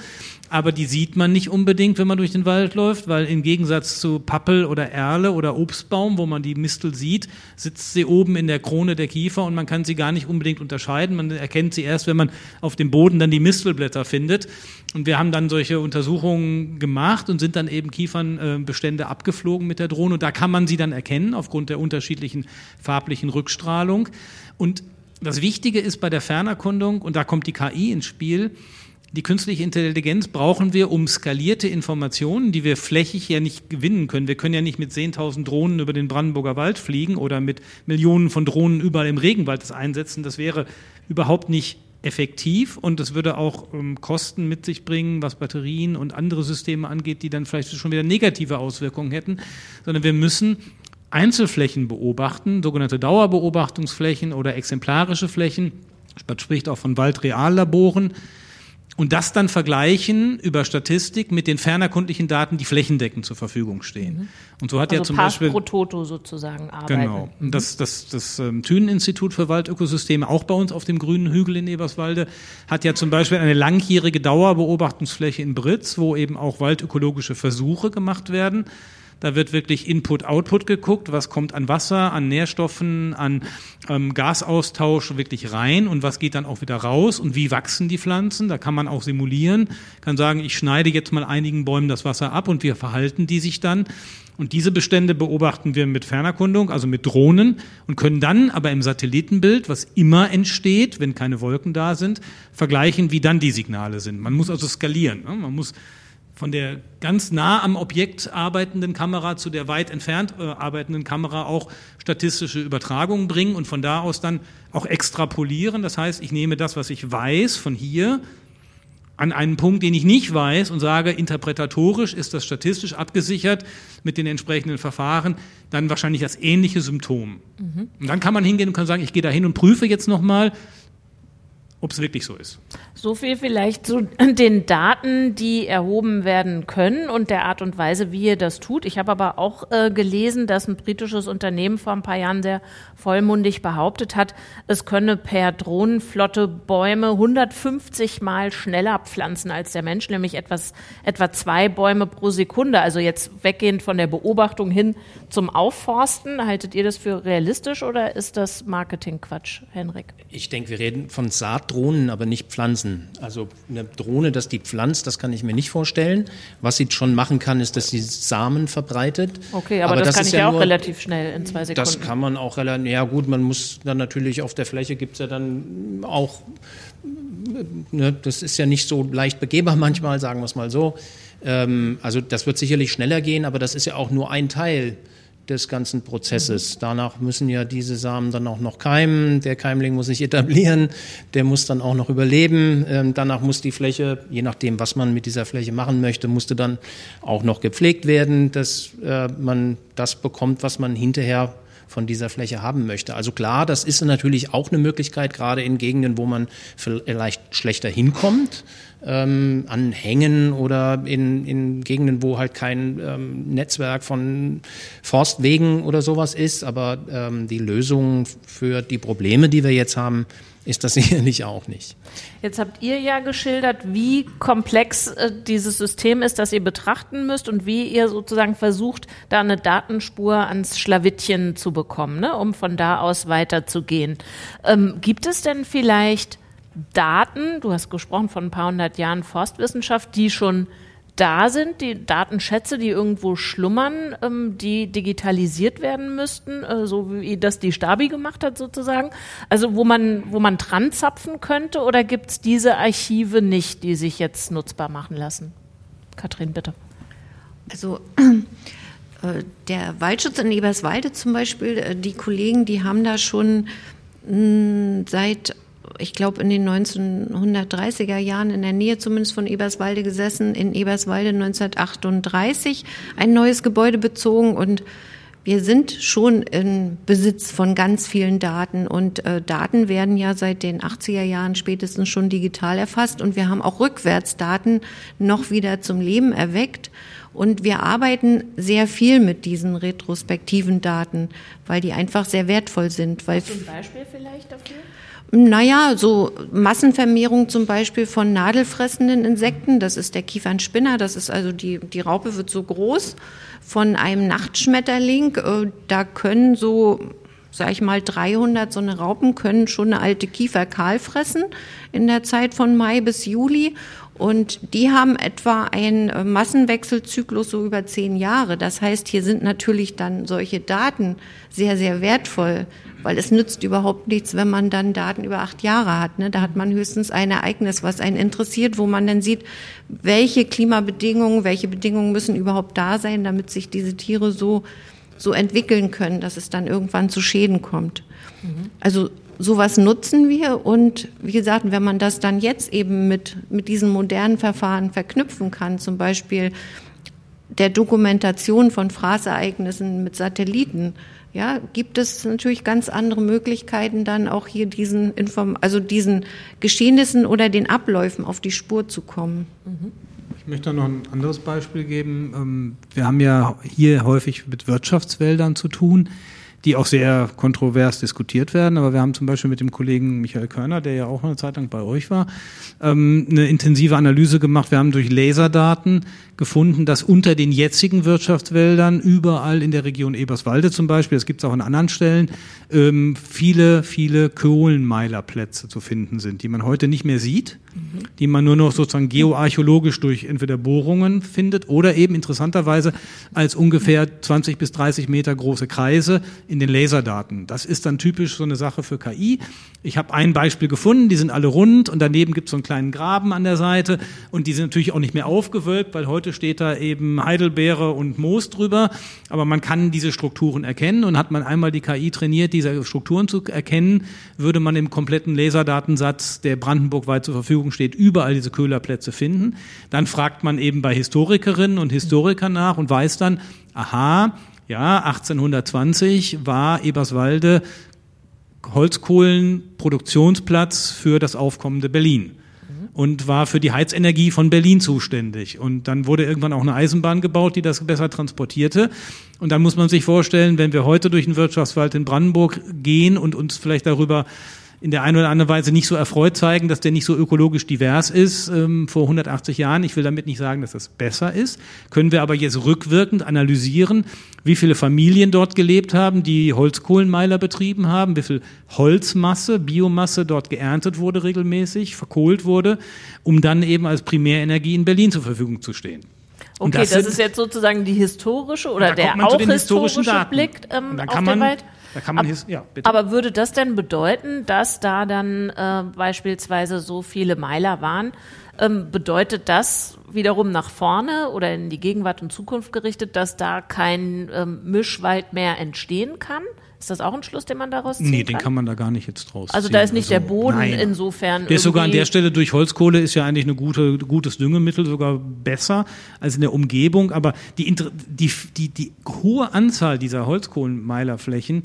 aber die sieht man nicht unbedingt, wenn man durch den Wald läuft, weil im Gegensatz zu Pappel oder Erle oder Obstbaum, wo man die Mistel sieht, sitzt sie oben in der Krone der Kiefer und man kann sie gar nicht unbedingt unterscheiden. Man erkennt sie erst, wenn man auf dem Boden dann die Mistelblätter findet. Und wir haben dann solche Untersuchungen gemacht und sind dann eben Kiefernbestände abgeflogen mit der Drohne. Und da kann man sie dann erkennen aufgrund der unterschiedlichen farblichen Rückstrahlung. Und das Wichtige ist bei der Fernerkundung, und da kommt die KI ins Spiel, die künstliche Intelligenz brauchen wir, um skalierte Informationen, die wir flächig ja nicht gewinnen können. Wir können ja nicht mit 10.000 Drohnen über den Brandenburger Wald fliegen oder mit Millionen von Drohnen überall im Regenwald das einsetzen. Das wäre überhaupt nicht effektiv und es würde auch ähm, Kosten mit sich bringen, was Batterien und andere Systeme angeht, die dann vielleicht schon wieder negative Auswirkungen hätten, sondern wir müssen Einzelflächen beobachten, sogenannte Dauerbeobachtungsflächen oder exemplarische Flächen. Man spricht auch von Waldreallaboren. Und das dann vergleichen über Statistik mit den fernerkundlichen Daten, die flächendeckend zur Verfügung stehen. Mhm. Und so hat also ja zum Pass Beispiel pro Toto sozusagen arbeiten. Genau. Und das, das, das ähm, Thünen-Institut für Waldökosysteme, auch bei uns auf dem grünen Hügel in Eberswalde, hat ja zum Beispiel eine langjährige Dauerbeobachtungsfläche in Britz, wo eben auch waldökologische Versuche gemacht werden. Da wird wirklich Input-Output geguckt, was kommt an Wasser, an Nährstoffen, an ähm, Gasaustausch wirklich rein und was geht dann auch wieder raus und wie wachsen die Pflanzen. Da kann man auch simulieren, kann sagen, ich schneide jetzt mal einigen Bäumen das Wasser ab und wie verhalten die sich dann. Und diese Bestände beobachten wir mit Fernerkundung, also mit Drohnen und können dann aber im Satellitenbild, was immer entsteht, wenn keine Wolken da sind, vergleichen, wie dann die Signale sind. Man muss also skalieren. Ne? Man muss von der ganz nah am Objekt arbeitenden Kamera zu der weit entfernt äh, arbeitenden Kamera auch statistische Übertragungen bringen und von da aus dann auch extrapolieren. Das heißt, ich nehme das, was ich weiß von hier an einen Punkt, den ich nicht weiß und sage, interpretatorisch ist das statistisch abgesichert mit den entsprechenden Verfahren, dann wahrscheinlich das ähnliche Symptom. Mhm. Und dann kann man hingehen und kann sagen, ich gehe da hin und prüfe jetzt nochmal, ob es wirklich so ist. So viel vielleicht zu <laughs> den Daten, die erhoben werden können und der Art und Weise, wie ihr das tut. Ich habe aber auch äh, gelesen, dass ein britisches Unternehmen vor ein paar Jahren sehr vollmundig behauptet hat, es könne per Drohnenflotte Bäume 150 Mal schneller pflanzen als der Mensch, nämlich etwas, etwa zwei Bäume pro Sekunde. Also jetzt weggehend von der Beobachtung hin zum Aufforsten. Haltet ihr das für realistisch oder ist das Marketingquatsch, Henrik? Ich denke, wir reden von Saatdrohnen, aber nicht Pflanzen. Also eine Drohne, dass die pflanzt, das kann ich mir nicht vorstellen. Was sie schon machen kann, ist, dass sie Samen verbreitet. Okay, aber, aber das, das, kann ich ja auch relativ schnell in zwei Sekunden. Das kann man auch relativ, ja gut, man muss dann natürlich auf der Fläche gibt es ja dann auch, ne, das ist ja nicht so leicht begehbar <laughs> manchmal, sagen wir es mal so. Ähm, also das wird sicherlich schneller gehen, aber das ist ja auch nur ein Teil des ganzen Prozesses. Danach müssen ja diese Samen dann auch noch keimen. Der Keimling muss sich etablieren, der muss dann auch noch überleben. Ähm, danach muss die Fläche, je nachdem, was man mit dieser Fläche machen möchte, musste dann auch noch gepflegt werden, dass äh, man das bekommt, was man hinterher von dieser Fläche haben möchte. Also klar, das ist natürlich auch eine Möglichkeit, gerade in Gegenden, wo man vielleicht schlechter hinkommt, ähm, an Hängen oder in, in Gegenden, wo halt kein ähm, Netzwerk von Forstwegen oder sowas ist. Aber ähm, die Lösung für die Probleme, die wir jetzt haben, ist das <laughs> sicherlich auch nicht. Jetzt habt ihr ja geschildert, wie komplex äh, dieses System ist, das ihr betrachten müsst und wie ihr sozusagen versucht, da eine Datenspur ans Schlawittchen zu bekommen, ne, um von da aus weiterzugehen. Ähm, gibt es denn vielleicht Daten, du hast gesprochen von ein paar hundert Jahren Forstwissenschaft, die schon da sind, die Datenschätze, die irgendwo schlummern, ähm, die digitalisiert werden müssten, äh, so wie das die Stabi gemacht hat sozusagen. Also wo man, wo man dran zapfen könnte oder gibt es diese Archive nicht, die sich jetzt nutzbar machen lassen? Kathrin, bitte. Also äh, der Waldschutz in Eberswalde zum Beispiel, äh, die Kollegen, die haben da schon mh, mm, seit ich glaube, in den 1930er Jahren in der Nähe zumindest von Eberswalde gesessen, in Eberswalde 1938 ein neues Gebäude bezogen und wir sind schon in Besitz von ganz vielen Daten und äh, Daten werden ja seit den 80er Jahren spätestens schon digital erfasst und wir haben auch Rückwärtsdaten noch wieder zum Leben erweckt. Und wir arbeiten sehr viel mit diesen retrospektiven Daten, weil die einfach sehr wertvoll sind. Weil Zum Beispiel vielleicht dafür? Naja, so Massenvermehrung zum Beispiel von nadelfressenden Insekten, das ist der Kiefernspinner, das ist also die, die Raupe wird so groß, von einem Nachtschmetterling, äh, da können so, sag ich mal, 300 so eine Raupen können schon eine alte Kiefer kahl fressen in der Zeit von Mai bis Juli und die haben etwa einen äh, Massenwechselzyklus so über zehn Jahre. Das heißt, hier sind natürlich dann solche Daten sehr, sehr wertvoll, weil es nützt überhaupt nichts, wenn man dann Daten über acht Jahre hat. Ne? Da hat man höchstens ein Ereignis, was einen interessiert, wo man dann sieht, welche Klimabedingungen, welche Bedingungen müssen überhaupt da sein, damit sich diese Tiere so, so entwickeln können, dass es dann irgendwann zu Schäden kommt. Mhm. Also sowas nutzen wir und wie gesagt, wenn man das dann jetzt eben mit, mit diesen modernen Verfahren verknüpfen kann, zum Beispiel der Dokumentation von Fraßereignissen mit Satelliten, ja, gibt es natürlich ganz andere Möglichkeiten, dann auch hier diesen Inform also diesen Geschehnissen oder den Abläufen auf die Spur zu kommen. Ich möchte noch ein anderes Beispiel geben. Ähm, wir haben ja hier häufig mit Wirtschaftswäldern zu tun die auch sehr kontrovers diskutiert werden. Aber wir haben zum Beispiel mit dem Kollegen Michael Körner, der ja auch eine Zeit lang bei euch war, ähm, eine intensive Analyse gemacht. Wir haben durch Laserdaten gefunden, dass unter den jetzigen Wirtschaftswäldern überall in der Region Eberswalde zum Beispiel, das gibt es auch an anderen Stellen, ähm, viele, viele Kohlenmeilerplätze zu finden sind, die man heute nicht mehr sieht, mhm. die man nur noch sozusagen geoarchäologisch durch entweder Bohrungen findet oder eben interessanterweise als ungefähr 20 bis 30 Meter große Kreise in den Laserdaten. Das ist dann typisch so eine Sache für KI. Ich habe ein Beispiel gefunden, die sind alle rund und daneben gibt es so einen kleinen Graben an der Seite und die sind natürlich auch nicht mehr aufgewölbt, weil heute steht da eben Heidelbeere und Moos drüber, aber man kann diese Strukturen erkennen. Und hat man einmal die KI trainiert, diese Strukturen zu erkennen, würde man im kompletten Laserdatensatz, der brandenburgweit zur Verfügung Verfügung steht, überall diese Köhlerplätze finden. Dann fragt man eben bei Historikerinnen und Historikern nach und weiß dann, aha, ja, 1820 war Eberswalde Holzkohlenproduktionsplatz für das aufkommende Berlin und war für die Heizenergie von Berlin zuständig. Und dann wurde irgendwann auch eine Eisenbahn gebaut, die das besser transportierte. Und dann muss man sich vorstellen, wenn wir heute durch den Wirtschaftswald in Brandenburg gehen und uns vielleicht darüber in der einen oder anderen Weise nicht so erfreut zeigen, dass der nicht so ökologisch divers ist ähm, vor 180 Jahren. Ich will damit nicht sagen, dass das besser ist. Können wir aber jetzt rückwirkend analysieren, wie viele Familien dort gelebt haben, die Holzkohlenmeiler betrieben haben, wie viel Holzmasse, Biomasse dort geerntet wurde regelmäßig, verkohlt wurde, um dann eben als Primärenergie in Berlin zur Verfügung zu stehen. Okay, das, das ist jetzt sozusagen die historische oder der auch historische Blick ähm, auf den Wald. Da kann man, Ab, ja, bitte. Aber würde das denn bedeuten, dass da dann äh, beispielsweise so viele Meiler waren? Ähm, bedeutet das wiederum nach vorne oder in die Gegenwart und Zukunft gerichtet, dass da kein ähm, Mischwald mehr entstehen kann? Ist das auch ein Schluss, den man daraus zieht? Nee, den kann man da gar nicht jetzt draus Also ziehen. da ist nicht also, der Boden nein. insofern. Der ist sogar an der Stelle durch Holzkohle ist ja eigentlich ein gute, gutes Düngemittel, sogar besser als in der Umgebung. Aber die, die, die, die hohe Anzahl dieser Holzkohlenmeilerflächen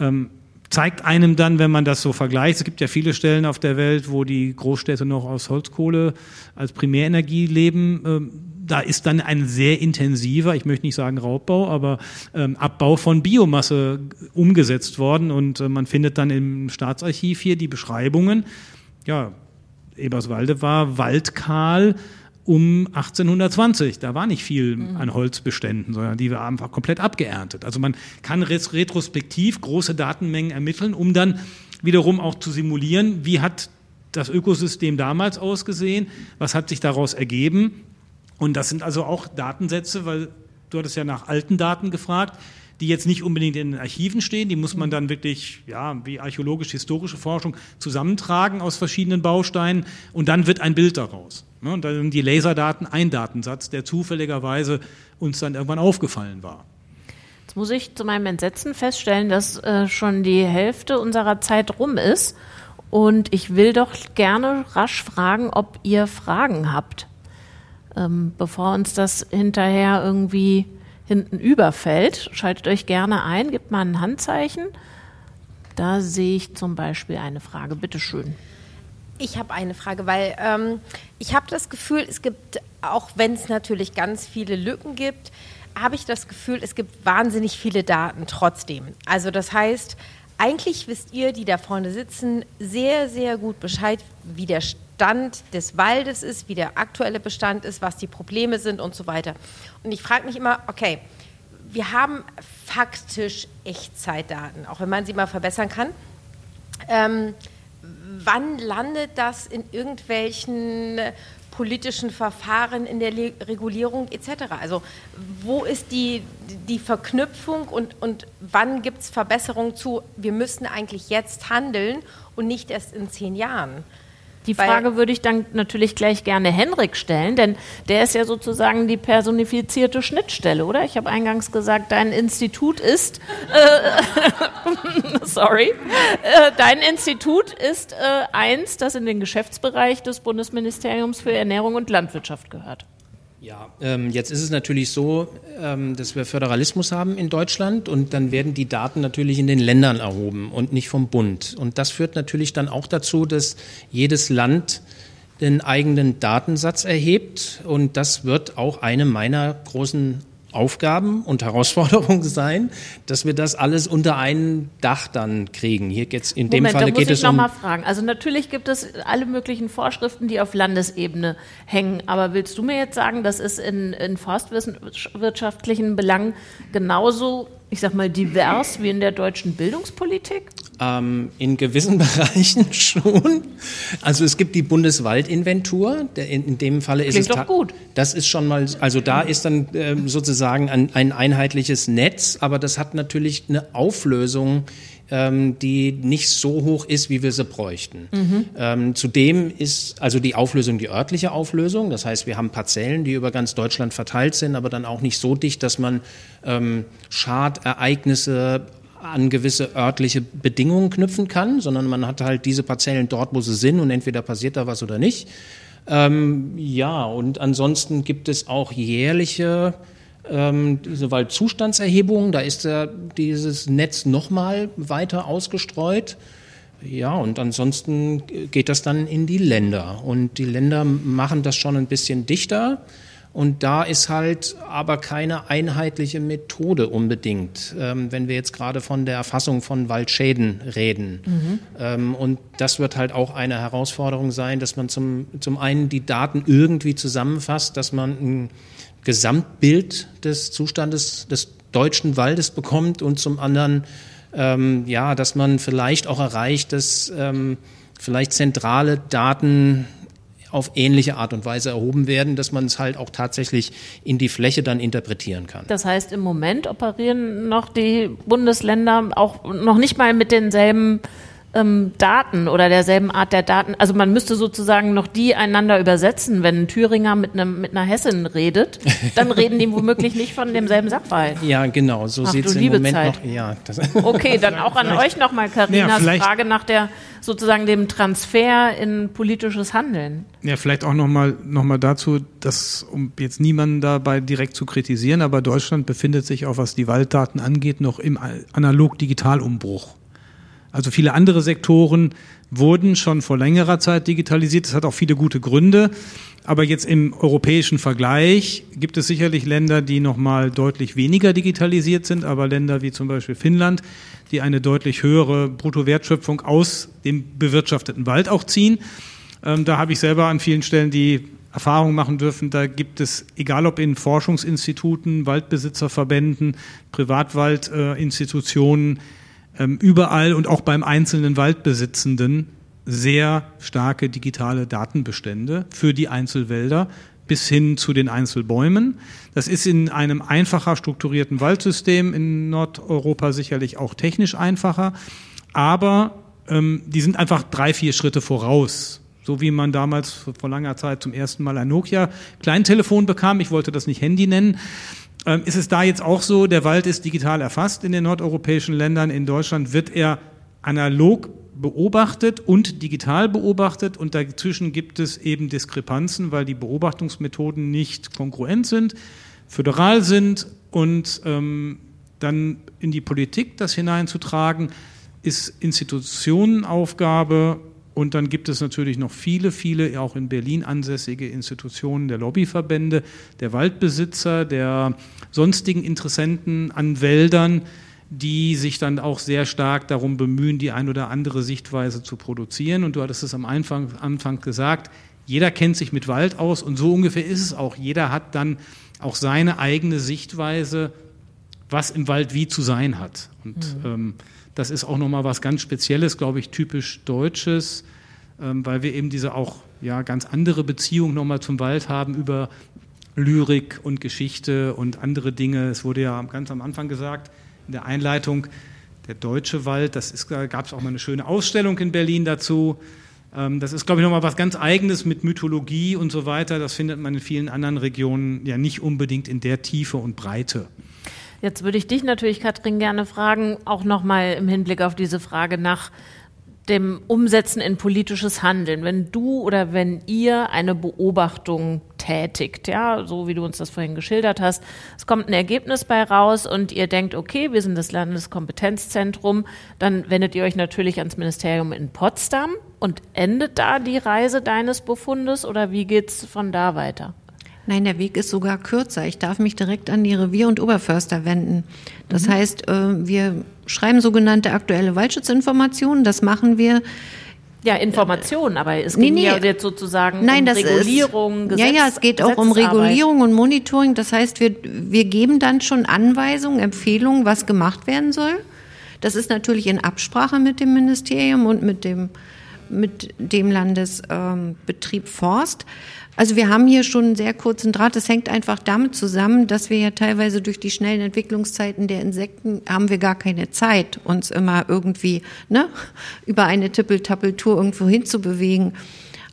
ähm, zeigt einem dann, wenn man das so vergleicht, es gibt ja viele Stellen auf der Welt, wo die Großstädte noch aus Holzkohle als Primärenergie leben. Ähm, da ist dann ein sehr intensiver, ich möchte nicht sagen Raubbau, aber ähm, Abbau von Biomasse umgesetzt worden. Und äh, man findet dann im Staatsarchiv hier die Beschreibungen. Ja, Eberswalde war waldkahl um 1820. Da war nicht viel mhm. an Holzbeständen, sondern die war einfach komplett abgeerntet. Also man kann retrospektiv große Datenmengen ermitteln, um dann wiederum auch zu simulieren, wie hat das Ökosystem damals ausgesehen, was hat sich daraus ergeben. Und das sind also auch Datensätze, weil du hattest ja nach alten Daten gefragt, die jetzt nicht unbedingt in den Archiven stehen, die muss man dann wirklich, ja, wie archäologisch-historische Forschung zusammentragen aus verschiedenen Bausteinen und dann wird ein Bild daraus. Ne, und dann sind die Laserdaten ein Datensatz, der zufälligerweise uns dann irgendwann aufgefallen war. Jetzt muss ich zu meinem Entsetzen feststellen, dass äh, schon die Hälfte unserer Zeit rum ist. Und ich will doch gerne rasch fragen, ob ihr Fragen habt, ähm, bevor uns das hinterher irgendwie hinten überfällt. Schaltet euch gerne ein, gebt mal ein Handzeichen. Da sehe ich zum Beispiel eine Frage. Bitte schön. Ich habe eine Frage, weil ähm, ich habe das Gefühl, es gibt, auch wenn es natürlich ganz viele Lücken gibt, habe ich das Gefühl, es gibt wahnsinnig viele Daten trotzdem. Also das heißt, eigentlich wisst ihr, die da vorne sitzen, sehr, sehr gut Bescheid, wie der Stand des Waldes ist, wie der aktuelle Bestand ist, was die Probleme sind und so weiter. Und ich frage mich immer, okay, wir haben faktisch Echtzeitdaten, auch wenn man sie mal verbessern kann. Ähm, wann landet das in irgendwelchen politischen Verfahren in der Le Regulierung etc. Also wo ist die, die Verknüpfung und, und wann gibt es Verbesserungen zu, wir müssen eigentlich jetzt handeln und nicht erst in zehn Jahren? Die Frage würde ich dann natürlich gleich gerne Henrik stellen, denn der ist ja sozusagen die personifizierte Schnittstelle, oder? Ich habe eingangs gesagt, dein Institut ist, äh, <laughs> sorry, äh, dein Institut ist äh, eins, das in den Geschäftsbereich des Bundesministeriums für Ernährung und Landwirtschaft gehört. Ja, ähm, jetzt ist es natürlich so, ähm, dass wir Föderalismus haben in Deutschland und dann werden die Daten natürlich in den Ländern erhoben und nicht vom Bund. Und das führt natürlich dann auch dazu, dass jedes Land den eigenen Datensatz erhebt und das wird auch eine meiner großen Aufgaben und Herausforderungen <laughs> sein, dass wir das alles unter ein Dach dann kriegen. Hier geht's in dem Falle geht es um. Noch mal fragen. Also natürlich gibt es alle möglichen Vorschriften, die auf Landesebene hängen. Aber willst du mir jetzt sagen, das ist in, in forstwirtschaftlichen Belangen genauso ich sag mal, divers wie in der deutschen Bildungspolitik? Ähm, in gewissen <laughs> Bereichen schon. Also es gibt die Bundeswaldinventur. In, dem Falle ist Klingt es doch gut. Das ist schon mal, also da ist dann ähm, sozusagen ein, ein einheitliches Netz, aber das hat natürlich eine Auflösung ähm, die nicht so hoch ist, wie wir sie bräuchten. Mhm. Ähm, zudem ist also die Auflösung die örtliche Auflösung. Das heißt, wir haben Parzellen, die über ganz Deutschland verteilt sind, aber dann auch nicht so dicht, dass man ähm, Schadereignisse an gewisse örtliche Bedingungen knüpfen kann, sondern man hat halt diese Parzellen dort, wo sie sind und entweder passiert da was oder nicht. Ähm, ja, und ansonsten gibt es auch jährliche ähm, diese Waldzustandserhebungen. Da ist ja dieses Netz nochmal weiter ausgestreut. Ja, und ansonsten geht das dann in die Länder. Und die Länder machen das schon ein bisschen dichter. Und da ist halt aber keine einheitliche Methode unbedingt, ähm, wenn wir jetzt gerade von der Erfassung von Waldschäden reden. Mhm. Ähm, und das wird halt auch eine Herausforderung sein, dass man zum, zum einen die Daten irgendwie zusammenfasst, dass man ein Gesamtbild des Zustandes des deutschen Waldes bekommt und zum anderen, ähm, ja, dass man vielleicht auch erreicht, dass ähm, vielleicht zentrale Daten auf ähnliche Art und Weise erhoben werden, dass man es halt auch tatsächlich in die Fläche dann interpretieren kann. Das heißt, im Moment operieren noch die Bundesländer auch noch nicht mal mit denselben ähm, Daten oder derselben Art der Daten. Also man müsste sozusagen noch die einander übersetzen. Wenn ein Thüringer mit, einem, mit einer Hessin redet, dann reden die womöglich nicht von demselben Sachverhalt. <laughs> Ja, genau. So sieht es im Moment Zeit. noch. Ja, <laughs> okay, dann <laughs> auch an euch nochmal, Karinas ja, Frage nach der sozusagen dem Transfer in politisches Handeln. Ja, vielleicht auch nochmal noch mal dazu, dass, um jetzt niemanden dabei direkt zu kritisieren, aber Deutschland befindet sich auch, was die Walddaten angeht, noch im Analog-Digital-Umbruch. Also viele andere Sektoren wurden schon vor längerer Zeit digitalisiert. Das hat auch viele gute Gründe. Aber jetzt im europäischen Vergleich gibt es sicherlich Länder, die noch mal deutlich weniger digitalisiert sind, aber Länder wie zum Beispiel Finnland, die eine deutlich höhere Bruttowertschöpfung aus dem bewirtschafteten Wald auch ziehen. Ähm, da habe ich selber an vielen Stellen die Erfahrung machen dürfen. Da gibt es, egal ob in Forschungsinstituten, Waldbesitzerverbänden, Privatwaldinstitutionen, äh, überall und auch beim einzelnen Waldbesitzenden sehr starke digitale Datenbestände für die Einzelwälder bis hin zu den Einzelbäumen. Das ist in einem einfacher strukturierten Waldsystem in Nordeuropa sicherlich auch technisch einfacher, aber ähm, die sind einfach drei, vier Schritte voraus. So wie man damals vor langer Zeit zum ersten Mal ein Nokia-Kleintelefon bekam. Ich wollte das nicht Handy nennen. Ähm, ist es da jetzt auch so, der Wald ist digital erfasst in den nordeuropäischen Ländern. In Deutschland wird er analog beobachtet und digital beobachtet und dazwischen gibt es eben Diskrepanzen, weil die Beobachtungsmethoden nicht kongruent sind, föderal sind und ähm, dann in die Politik das hineinzutragen, ist Institutionenaufgabe und dann gibt es natürlich noch viele, viele, auch in Berlin ansässige Institutionen der Lobbyverbände, der Waldbesitzer, der sonstigen Interessenten an Wäldern, die sich dann auch sehr stark darum bemühen, die ein oder andere Sichtweise zu produzieren. Und du hattest es am Anfang, Anfang gesagt, jeder kennt sich mit Wald aus und so ungefähr ist es auch. Jeder hat dann auch seine eigene Sichtweise, was im Wald wie zu sein hat. Und mhm. ähm, das ist auch nochmal was ganz Spezielles, glaube ich, typisch Deutsches, ähm, weil wir eben diese auch ja, ganz andere Beziehung nochmal zum Wald haben über Lyrik und Geschichte und andere Dinge. Es wurde ja ganz am Anfang gesagt, in der Einleitung, der deutsche Wald, das da gab es auch mal eine schöne Ausstellung in Berlin dazu. Ähm, das ist, glaube ich, nochmal was ganz Eigenes mit Mythologie und so weiter. Das findet man in vielen anderen Regionen ja nicht unbedingt in der Tiefe und Breite. Jetzt würde ich dich natürlich, Katrin, gerne fragen, auch nochmal im Hinblick auf diese Frage nach dem Umsetzen in politisches Handeln. Wenn du oder wenn ihr eine Beobachtung tätigt, ja, so wie du uns das vorhin geschildert hast, es kommt ein Ergebnis bei raus und ihr denkt, okay, wir sind das Landeskompetenzzentrum, dann wendet ihr euch natürlich ans Ministerium in Potsdam und endet da die Reise deines Befundes oder wie geht's von da weiter? Nein, der Weg ist sogar kürzer. Ich darf mich direkt an die Revier- und Oberförster wenden. Das mhm. heißt, äh, wir schreiben sogenannte aktuelle Waldschutzinformationen. Das machen wir. Ja, Informationen, aber es geht nee, nee. ja jetzt sozusagen Nein, um das Regulierung, ist, Ja, ja, es geht auch um Regulierung und Monitoring. Das heißt, wir, wir geben dann schon Anweisungen, Empfehlungen, was gemacht werden soll. Das ist natürlich in Absprache mit dem Ministerium und mit dem, mit dem Landesbetrieb ähm, Forst. Also wir haben hier schon einen sehr kurzen Draht. Das hängt einfach damit zusammen, dass wir ja teilweise durch die schnellen Entwicklungszeiten der Insekten haben wir gar keine Zeit, uns immer irgendwie ne, <laughs> über eine Tippeltappeltour irgendwo hinzubewegen.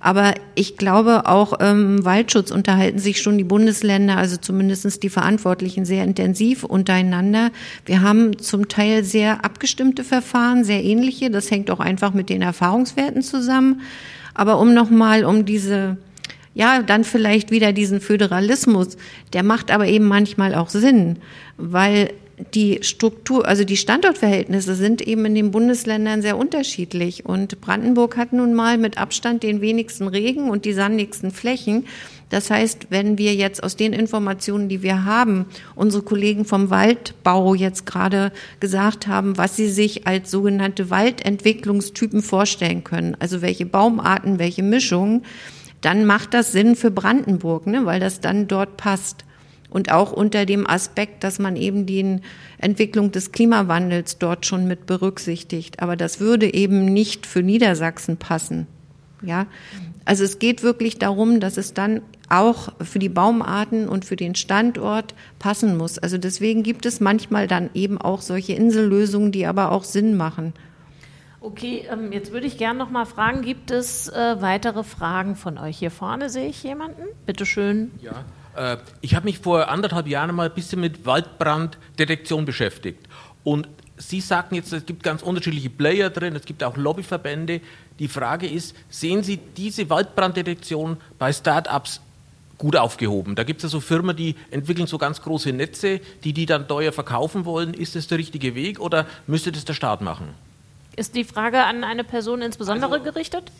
Aber ich glaube, auch ähm, Waldschutz unterhalten sich schon die Bundesländer, also zumindestens die Verantwortlichen, sehr intensiv untereinander. Wir haben zum Teil sehr abgestimmte Verfahren, sehr ähnliche. Das hängt auch einfach mit den Erfahrungswerten zusammen. Aber um nochmal um diese ja, dann vielleicht wieder diesen Föderalismus, der macht aber eben manchmal auch Sinn, weil die Struktur, also die Standortverhältnisse sind eben in den Bundesländern sehr unterschiedlich. Und Brandenburg hat nun mal mit Abstand den wenigsten Regen und die sandigsten Flächen. Das heißt, wenn wir jetzt aus den Informationen, die wir haben, unsere Kollegen vom Waldbau jetzt gerade gesagt haben, was sie sich als sogenannte Waldentwicklungstypen vorstellen können, also welche Baumarten, welche Mischungen, dann macht das Sinn für Brandenburg, ne, weil das dann dort passt und auch unter dem Aspekt, dass man eben die Entwicklung des Klimawandels dort schon mit berücksichtigt. Aber das würde eben nicht für Niedersachsen passen. Ja, also es geht wirklich darum, dass es dann auch für die Baumarten und für den Standort passen muss. Also deswegen gibt es manchmal dann eben auch solche Insellösungen, die aber auch Sinn machen. Okay, ähm, jetzt würde ich gerne noch mal fragen, gibt es äh, weitere Fragen von euch? Hier vorne sehe ich jemanden. Bitte schön. Ja, äh, ich habe mich vor anderthalb Jahren mal ein bisschen mit Waldbranddetektion beschäftigt. Und Sie sagten jetzt, es gibt ganz unterschiedliche Player drin, es gibt auch Lobbyverbände. Die Frage ist, sehen Sie diese Waldbranddetektion bei Start-ups gut aufgehoben? Da gibt es ja so Firmen, die entwickeln so ganz große Netze, die die dann teuer verkaufen wollen. Ist das der richtige Weg oder müsste das der Staat machen? Ist die Frage an eine Person insbesondere also, gerichtet?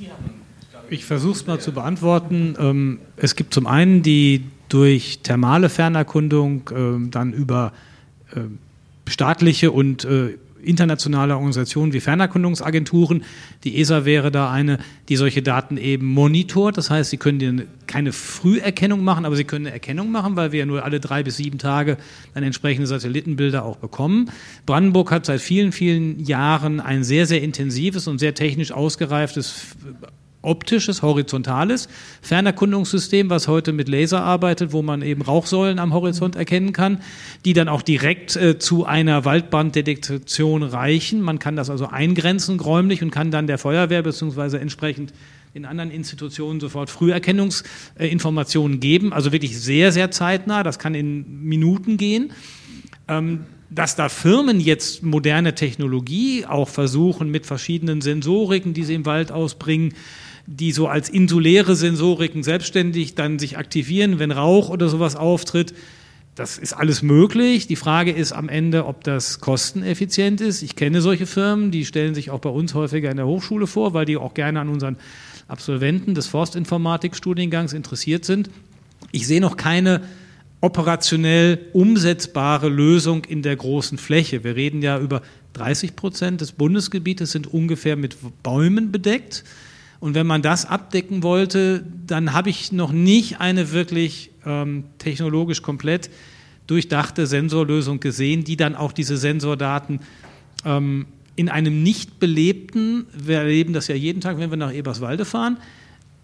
Ich versuche es mal zu beantworten. Ähm, es gibt zum einen die durch thermale Fernerkundung äh, dann über äh, staatliche und äh, internationale Organisationen wie Fernerkundungsagenturen. Die ESA wäre da eine, die solche Daten eben monitort. Das heißt, sie können keine Früherkennung machen, aber sie können eine Erkennung machen, weil wir ja nur alle drei bis sieben Tage dann entsprechende Satellitenbilder auch bekommen. Brandenburg hat seit vielen, vielen Jahren ein sehr, sehr intensives und sehr technisch ausgereiftes optisches, horizontales Fernerkundungssystem, was heute mit Laser arbeitet, wo man eben Rauchsäulen am Horizont erkennen kann, die dann auch direkt äh, zu einer Waldbranddetektion reichen. Man kann das also eingrenzen räumlich und kann dann der Feuerwehr beziehungsweise entsprechend in anderen Institutionen sofort Früherkennungsinformationen geben. Also wirklich sehr, sehr zeitnah. Das kann in Minuten gehen. Ähm, dass da Firmen jetzt moderne Technologie auch versuchen mit verschiedenen Sensoriken, die sie im Wald ausbringen, die so als insuläre Sensoriken selbstständig dann sich aktivieren, wenn Rauch oder sowas auftritt. Das ist alles möglich. Die Frage ist am Ende, ob das kosteneffizient ist. Ich kenne solche Firmen, die stellen sich auch bei uns häufiger in der Hochschule vor, weil die auch gerne an unseren Absolventen des Forstinformatikstudiengangs interessiert sind. Ich sehe noch keine operationell umsetzbare Lösung in der großen Fläche. Wir reden ja über 30 Prozent des Bundesgebietes sind ungefähr mit Bäumen bedeckt. Und wenn man das abdecken wollte, dann habe ich noch nicht eine wirklich ähm, technologisch komplett durchdachte Sensorlösung gesehen, die dann auch diese Sensordaten ähm, in einem nicht belebten, wir erleben das ja jeden Tag, wenn wir nach Eberswalde fahren,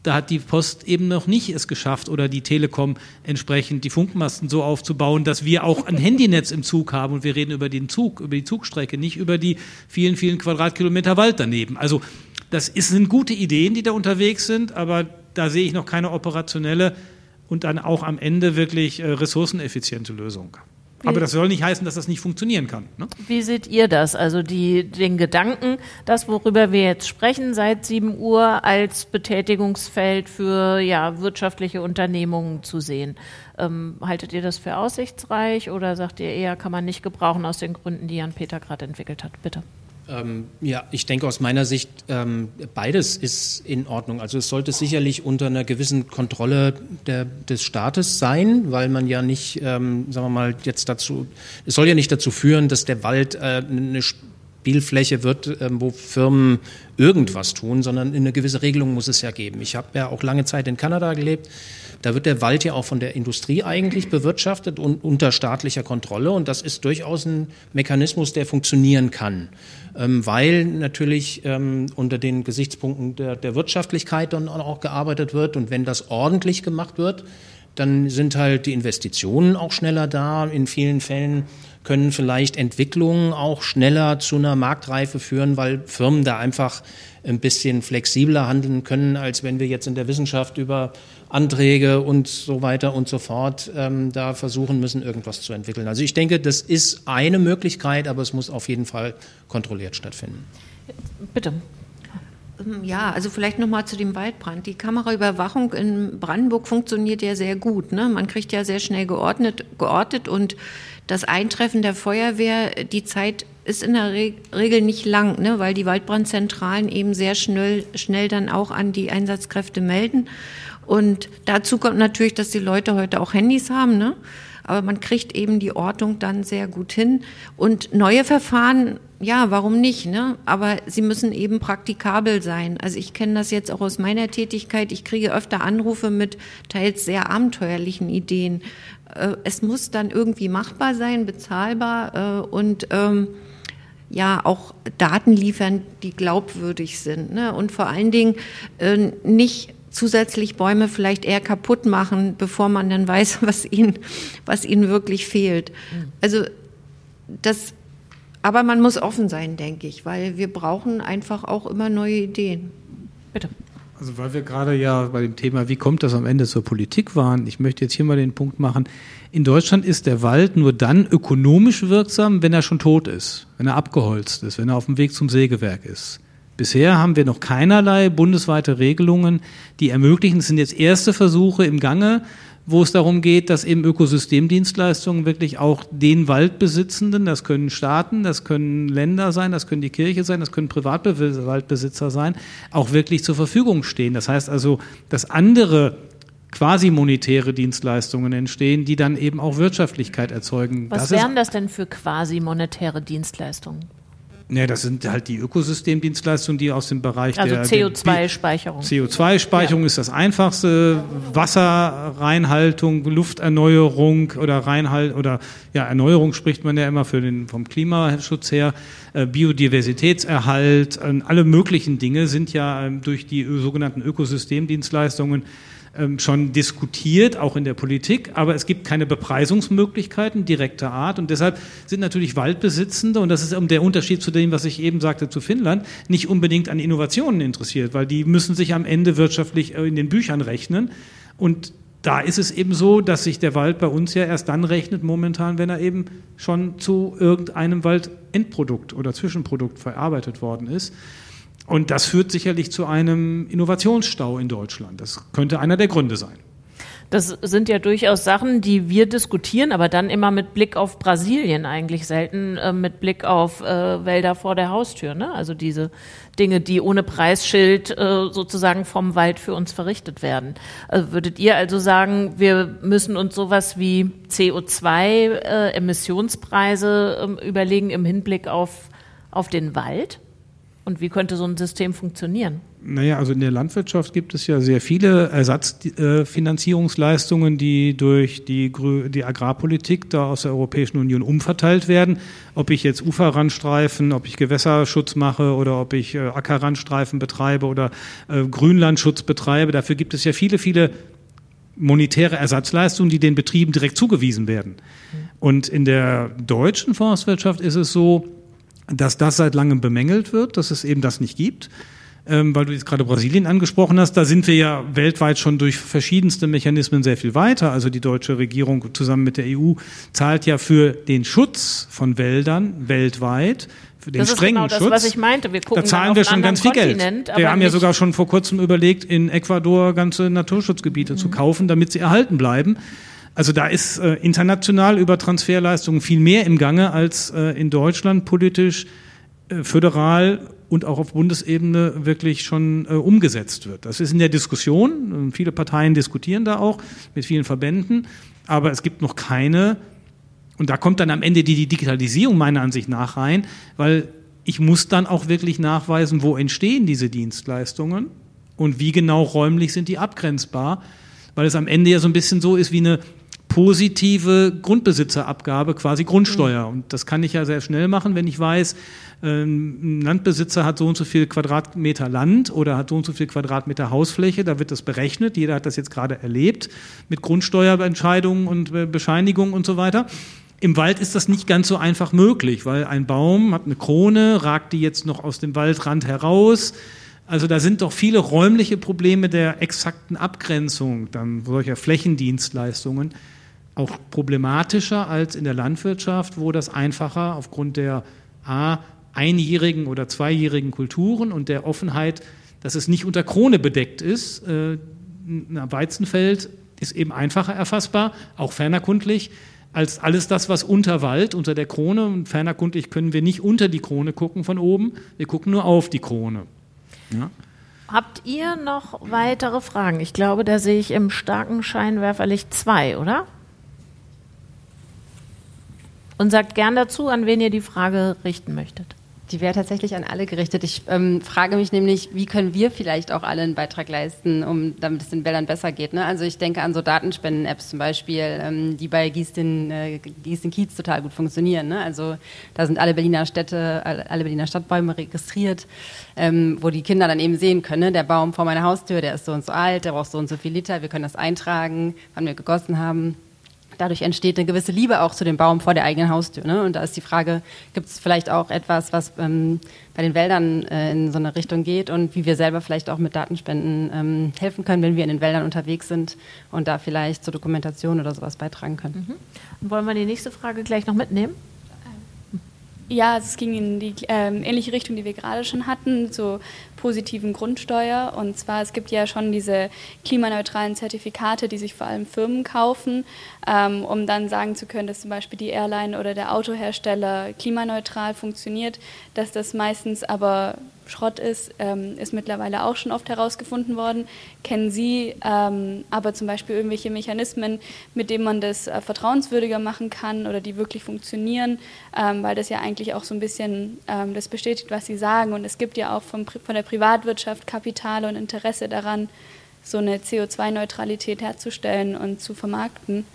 da hat die Post eben noch nicht es geschafft oder die Telekom entsprechend die Funkmasten so aufzubauen, dass wir auch ein Handynetz im Zug haben und wir reden über den Zug, über die Zugstrecke, nicht über die vielen, vielen Quadratkilometer Wald daneben. Also das ist, sind gute Ideen, die da unterwegs sind, aber da sehe ich noch keine operationelle und dann auch am Ende wirklich äh, ressourceneffiziente Lösung. Wie, aber das soll nicht heißen, dass das nicht funktionieren kann. Ne? Wie seht ihr das? Also die, den Gedanken, das, worüber wir jetzt sprechen, seit 7 Uhr als Betätigungsfeld für ja, wirtschaftliche Unternehmungen zu sehen. Ähm, haltet ihr das für aussichtsreich oder sagt ihr eher, kann man nicht gebrauchen aus den Gründen, die Jan Peter gerade entwickelt hat? Bitte. Ähm, ja, ich denke aus meiner Sicht, ähm, beides ist in Ordnung. Also es sollte sicherlich unter einer gewissen Kontrolle der, des Staates sein, weil man ja nicht, ähm, sagen wir mal, jetzt dazu, es soll ja nicht dazu führen, dass der Wald äh, eine Spielfläche wird, ähm, wo Firmen irgendwas tun, sondern eine gewisse Regelung muss es ja geben. Ich habe ja auch lange Zeit in Kanada gelebt. Da wird der Wald ja auch von der Industrie eigentlich bewirtschaftet und unter staatlicher Kontrolle. Und das ist durchaus ein Mechanismus, der funktionieren kann, ähm, weil natürlich ähm, unter den Gesichtspunkten der, der Wirtschaftlichkeit dann auch gearbeitet wird. Und wenn das ordentlich gemacht wird, dann sind halt die Investitionen auch schneller da. In vielen Fällen können vielleicht Entwicklungen auch schneller zu einer Marktreife führen, weil Firmen da einfach ein bisschen flexibler handeln können, als wenn wir jetzt in der Wissenschaft über Anträge und so weiter und so fort ähm, da versuchen müssen, irgendwas zu entwickeln. Also ich denke, das ist eine Möglichkeit, aber es muss auf jeden Fall kontrolliert stattfinden. Bitte. Ähm, ja, also vielleicht nochmal zu dem Waldbrand. Die Kameraüberwachung in Brandenburg funktioniert ja sehr gut. Ne? Man kriegt ja sehr schnell geordnet, geortet und das Eintreffen der Feuerwehr, die Zeit ist in der Regel nicht lang, ne? weil die Waldbrandzentralen eben sehr schnell, schnell dann auch an die Einsatzkräfte melden. Und dazu kommt natürlich, dass die Leute heute auch Handys haben. Ne? aber man kriegt eben die Ortung dann sehr gut hin. Und neue Verfahren, ja, warum nicht? Ne? Aber sie müssen eben praktikabel sein. Also ich kenne das jetzt auch aus meiner Tätigkeit. Ich kriege öfter Anrufe mit teils sehr abenteuerlichen Ideen. Äh, es muss dann irgendwie machbar sein, bezahlbar äh, und ähm, ja auch Daten liefern, die glaubwürdig sind. Ne? Und vor allen Dingen äh, nicht zusätzlich Bäume vielleicht eher kaputt machen, bevor man dann <laughs> weiß, was ihnen, was ihnen wirklich fehlt. Also das, aber man muss offen sein, denke ich, weil wir brauchen einfach auch immer neue Ideen. Bitte. Also weil wir gerade ja bei dem Thema, wie kommt das am Ende zur Politik waren, ich möchte jetzt hier mal den Punkt machen, in Deutschland ist der Wald nur dann ökonomisch wirksam, wenn er schon tot ist, wenn er abgeholzt ist, wenn er auf dem Weg zum Sägewerk ist. Bisher haben wir noch keinerlei bundesweite Regelungen, die ermöglichen, es sind jetzt erste Versuche im Gange, wo es darum geht, dass eben Ökosystemdienstleistungen wirklich auch den Waldbesitzenden, das können Staaten, das können Länder sein, das können die Kirche sein, das können Privatwaldbesitzer sein, auch wirklich zur Verfügung stehen. Das heißt also, dass andere quasi monetäre Dienstleistungen entstehen, die dann eben auch Wirtschaftlichkeit erzeugen. Was das wären das denn für quasi monetäre Dienstleistungen? Ja, das sind halt die Ökosystemdienstleistungen, die aus dem Bereich also der CO2-Speicherung. CO2-Speicherung ja. ist das einfachste. Wasserreinhaltung, Lufterneuerung oder Reinhalt oder ja Erneuerung spricht man ja immer für den vom Klimaschutz her. Äh, Biodiversitätserhalt, äh, alle möglichen Dinge sind ja ähm, durch die sogenannten Ökosystemdienstleistungen schon diskutiert, auch in der Politik, aber es gibt keine Bepreisungsmöglichkeiten direkter Art. Und deshalb sind natürlich Waldbesitzende, und das ist der Unterschied zu dem, was ich eben sagte zu Finnland, nicht unbedingt an Innovationen interessiert, weil die müssen sich am Ende wirtschaftlich äh, in den Büchern rechnen. Und da ist es eben so, dass sich der Wald bei uns ja erst dann rechnet momentan, wenn er eben schon zu irgendeinem Waldendprodukt oder Zwischenprodukt verarbeitet worden ist. Und das führt sicherlich zu einem Innovationsstau in Deutschland. Das könnte einer der Gründe sein. Das sind ja durchaus Sachen, die wir diskutieren, aber dann immer mit Blick auf Brasilien eigentlich, selten äh, mit Blick auf äh, Wälder vor der Haustür. Ne? Also diese Dinge, die ohne Preisschild äh, sozusagen vom Wald für uns verrichtet werden. Also würdet ihr also sagen, wir müssen uns sowas wie CO2-Emissionspreise äh, ähm, überlegen im Hinblick auf, auf den Wald? Und wie könnte so ein System funktionieren? Naja, also in der Landwirtschaft gibt es ja sehr viele Ersatzfinanzierungsleistungen, die durch die, die Agrarpolitik da aus der Europäischen Union umverteilt werden. Ob ich jetzt Uferrandstreifen, ob ich Gewässerschutz mache oder ob ich äh, Ackerrandstreifen betreibe oder äh, Grünlandschutz betreibe, dafür gibt es ja viele, viele monetäre Ersatzleistungen, die den Betrieben direkt zugewiesen werden. Und in der deutschen Forstwirtschaft ist es so, dass das seit langem bemängelt wird, dass es eben das nicht gibt. Ähm, weil du jetzt gerade Brasilien angesprochen hast, da sind wir ja weltweit schon durch verschiedenste Mechanismen sehr viel weiter. Also die deutsche Regierung zusammen mit der EU zahlt ja für den Schutz von Wäldern weltweit für den das strengen ist genau Schutz. das, was ich meinte. Wir gucken da zahlen wir schon ganz viel Kontinent, Geld. Wir haben ja sogar schon vor kurzem überlegt, in Ecuador ganze Naturschutzgebiete mhm. zu kaufen, damit sie erhalten bleiben. Also da ist äh, international über Transferleistungen viel mehr im Gange als äh, in Deutschland politisch, äh, föderal und auch auf Bundesebene wirklich schon äh, umgesetzt wird. Das ist in der Diskussion. Viele Parteien diskutieren da auch mit vielen Verbänden, aber es gibt noch keine. Und da kommt dann am Ende die, die Digitalisierung meiner Ansicht nach rein, weil ich muss dann auch wirklich nachweisen, wo entstehen diese Dienstleistungen und wie genau räumlich sind die abgrenzbar, weil es am Ende ja so ein bisschen so ist wie eine positive Grundbesitzerabgabe, quasi Grundsteuer. Und das kann ich ja sehr schnell machen, wenn ich weiß, ähm, ein Landbesitzer hat so und so viel Quadratmeter Land oder hat so und so viel Quadratmeter Hausfläche, da wird das berechnet. Jeder hat das jetzt gerade erlebt mit Grundsteuerentscheidungen und Bescheinigungen und so weiter. Im Wald ist das nicht ganz so einfach möglich, weil ein Baum hat eine Krone, ragt die jetzt noch aus dem Waldrand heraus. Also da sind doch viele räumliche Probleme der exakten Abgrenzung dann solcher Flächendienstleistungen auch problematischer als in der Landwirtschaft, wo das einfacher aufgrund der A, einjährigen oder zweijährigen Kulturen und der Offenheit, dass es nicht unter Krone bedeckt ist. Äh, ein Weizenfeld ist eben einfacher erfassbar, auch fernerkundlich, als alles das, was unter Wald, unter der Krone, und fernerkundlich können wir nicht unter die Krone gucken von oben, wir gucken nur auf die Krone. Ja. Habt ihr noch weitere Fragen? Ich glaube, da sehe ich im starken Scheinwerferlicht zwei, oder? Und sagt gern dazu, an wen ihr die Frage richten möchtet. Die wäre tatsächlich an alle gerichtet. Ich ähm, frage mich nämlich, wie können wir vielleicht auch alle einen Beitrag leisten, um damit es den Wäldern besser geht. Ne? Also ich denke an so Datenspenden-Apps zum Beispiel, ähm, die bei Gieß den, äh, Gieß Kiez total gut funktionieren. Ne? Also da sind alle Berliner Städte, alle Berliner Stadtbäume registriert, ähm, wo die Kinder dann eben sehen können, ne? der Baum vor meiner Haustür, der ist so und so alt, der braucht so und so viel Liter, wir können das eintragen, wann wir gegossen haben dadurch entsteht eine gewisse Liebe auch zu dem Baum vor der eigenen Haustür. Ne? Und da ist die Frage, gibt es vielleicht auch etwas, was ähm, bei den Wäldern äh, in so eine Richtung geht und wie wir selber vielleicht auch mit Datenspenden ähm, helfen können, wenn wir in den Wäldern unterwegs sind und da vielleicht zur Dokumentation oder sowas beitragen können. Mhm. wollen wir die nächste Frage gleich noch mitnehmen? Ja, es ging in die ähm, ähnliche Richtung, die wir gerade schon hatten, zur positiven Grundsteuer. Und zwar, es gibt ja schon diese klimaneutralen Zertifikate, die sich vor allem Firmen kaufen, ähm, um dann sagen zu können, dass zum Beispiel die Airline oder der Autohersteller klimaneutral funktioniert, dass das meistens aber Schrott ist, ähm, ist mittlerweile auch schon oft herausgefunden worden. Kennen Sie ähm, aber zum Beispiel irgendwelche Mechanismen, mit denen man das äh, vertrauenswürdiger machen kann oder die wirklich funktionieren, ähm, weil das ja eigentlich auch so ein bisschen ähm, das bestätigt, was Sie sagen. Und es gibt ja auch vom, von der Privatwirtschaft Kapital und Interesse daran, so eine CO2-Neutralität herzustellen und zu vermarkten.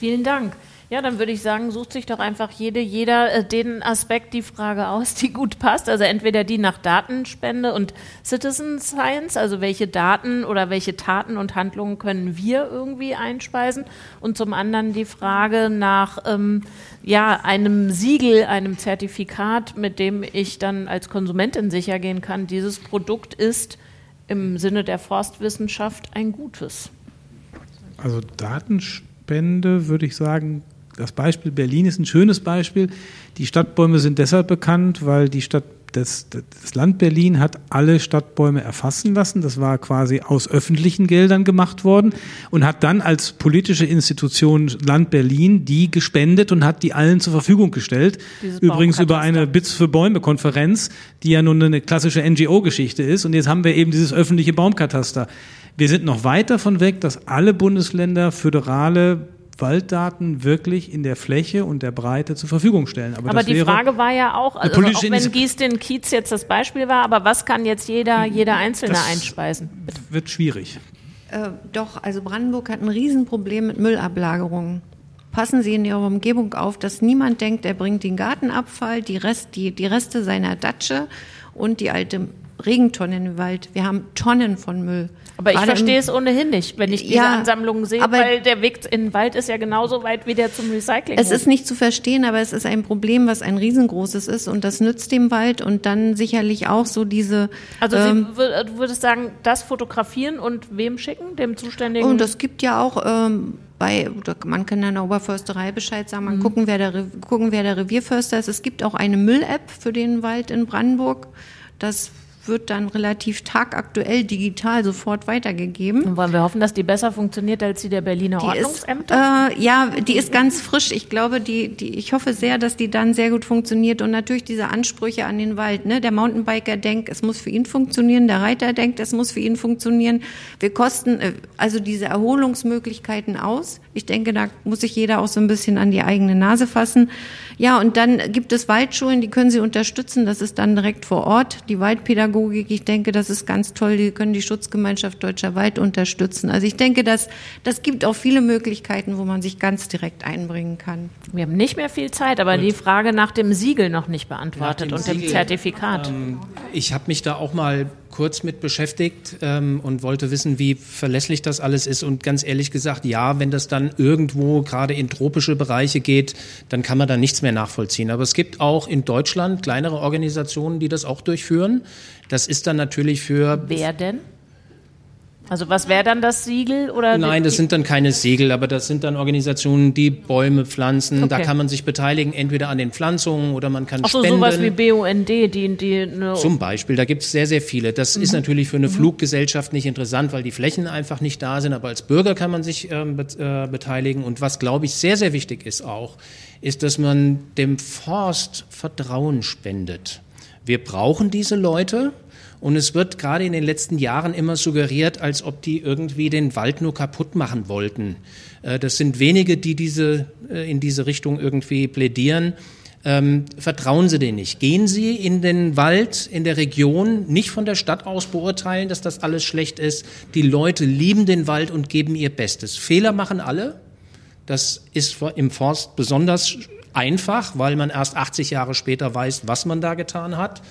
Vielen Dank. Ja, dann würde ich sagen, sucht sich doch einfach jede, jeder äh, den Aspekt, die Frage aus, die gut passt. Also entweder die nach Datenspende und Citizen Science, also welche Daten oder welche Taten und Handlungen können wir irgendwie einspeisen. Und zum anderen die Frage nach ähm, ja, einem Siegel, einem Zertifikat, mit dem ich dann als Konsumentin sicher gehen kann, dieses Produkt ist im Sinne der Forstwissenschaft ein gutes. Also Datenspende würde ich sagen, das Beispiel Berlin ist ein schönes Beispiel. Die Stadtbäume sind deshalb bekannt, weil die Stadt, das, das Land Berlin hat alle Stadtbäume erfassen lassen. Das war quasi aus öffentlichen Geldern gemacht worden und hat dann als politische Institution Land Berlin die gespendet und hat die allen zur Verfügung gestellt. Dieses Übrigens über eine Bits für Bäume Konferenz, die ja nun eine klassische NGO-Geschichte ist. Und jetzt haben wir eben dieses öffentliche Baumkataster. Wir sind noch weit davon weg, dass alle Bundesländer föderale Walddaten wirklich in der Fläche und der Breite zur Verfügung stellen. Aber, aber die Frage war ja auch, also auch wenn Gieß den Kiez jetzt das Beispiel war, aber was kann jetzt jeder, jeder Einzelne das einspeisen? Bitte. Wird schwierig. Äh, doch, also Brandenburg hat ein Riesenproblem mit Müllablagerungen. Passen Sie in Ihrer Umgebung auf, dass niemand denkt, er bringt den Gartenabfall, die, Rest, die, die Reste seiner Datsche und die alte Regentonne in den Wald. Wir haben Tonnen von Müll. Aber ich verstehe es ohnehin nicht, wenn ich diese ja, Ansammlungen sehe, weil der Weg in den Wald ist ja genauso weit wie der zum Recycling. Es ist nicht zu verstehen, aber es ist ein Problem, was ein riesengroßes ist und das nützt dem Wald und dann sicherlich auch so diese. Also ähm, du würdest sagen, das fotografieren und wem schicken, dem Zuständigen? Und es gibt ja auch ähm, bei, man kann in der Oberförsterei Bescheid sagen, man mhm. gucken, wer der, gucken, wer der Revierförster ist. Es gibt auch eine Müll-App für den Wald in Brandenburg. Das wird dann relativ tagaktuell digital sofort weitergegeben. Und wollen wir hoffen, dass die besser funktioniert als die der Berliner die Ordnungsämter? Ist, äh, ja, die ist ganz frisch. Ich glaube, die, die, ich hoffe sehr, dass die dann sehr gut funktioniert und natürlich diese Ansprüche an den Wald. Ne? Der Mountainbiker denkt, es muss für ihn funktionieren. Der Reiter denkt, es muss für ihn funktionieren. Wir kosten äh, also diese Erholungsmöglichkeiten aus. Ich denke, da muss sich jeder auch so ein bisschen an die eigene Nase fassen. Ja, und dann gibt es Waldschulen, die können Sie unterstützen. Das ist dann direkt vor Ort. Die Waldpädagogik, ich denke, das ist ganz toll. Die können die Schutzgemeinschaft Deutscher Wald unterstützen. Also ich denke, das, das gibt auch viele Möglichkeiten, wo man sich ganz direkt einbringen kann. Wir haben nicht mehr viel Zeit, aber Gut. die Frage nach dem Siegel noch nicht beantwortet dem und Siegel, dem Zertifikat. Ähm, ich habe mich da auch mal kurz mit beschäftigt ähm, und wollte wissen, wie verlässlich das alles ist. Und ganz ehrlich gesagt, ja, wenn das dann irgendwo gerade in tropische Bereiche geht, dann kann man da nichts mehr nachvollziehen. Aber es gibt auch in Deutschland kleinere Organisationen, die das auch durchführen. Das ist dann natürlich für. Wer denn? Also was wäre dann das Siegel oder? Nein, das sind dann keine Siegel, aber das sind dann Organisationen, die Bäume pflanzen. Okay. Da kann man sich beteiligen, entweder an den Pflanzungen oder man kann Ach so, spenden. sowas wie BUND, die, die ne Zum Beispiel, da gibt es sehr, sehr viele. Das mhm. ist natürlich für eine mhm. Fluggesellschaft nicht interessant, weil die Flächen einfach nicht da sind, aber als Bürger kann man sich ähm, äh, beteiligen. Und was, glaube ich, sehr, sehr wichtig ist auch, ist, dass man dem Forst Vertrauen spendet. Wir brauchen diese Leute, und es wird gerade in den letzten Jahren immer suggeriert, als ob die irgendwie den Wald nur kaputt machen wollten. Äh, das sind wenige, die diese, äh, in diese Richtung irgendwie plädieren. Ähm, vertrauen Sie denen nicht. Gehen Sie in den Wald, in der Region, nicht von der Stadt aus beurteilen, dass das alles schlecht ist. Die Leute lieben den Wald und geben ihr Bestes. Fehler machen alle. Das ist im Forst besonders einfach, weil man erst 80 Jahre später weiß, was man da getan hat.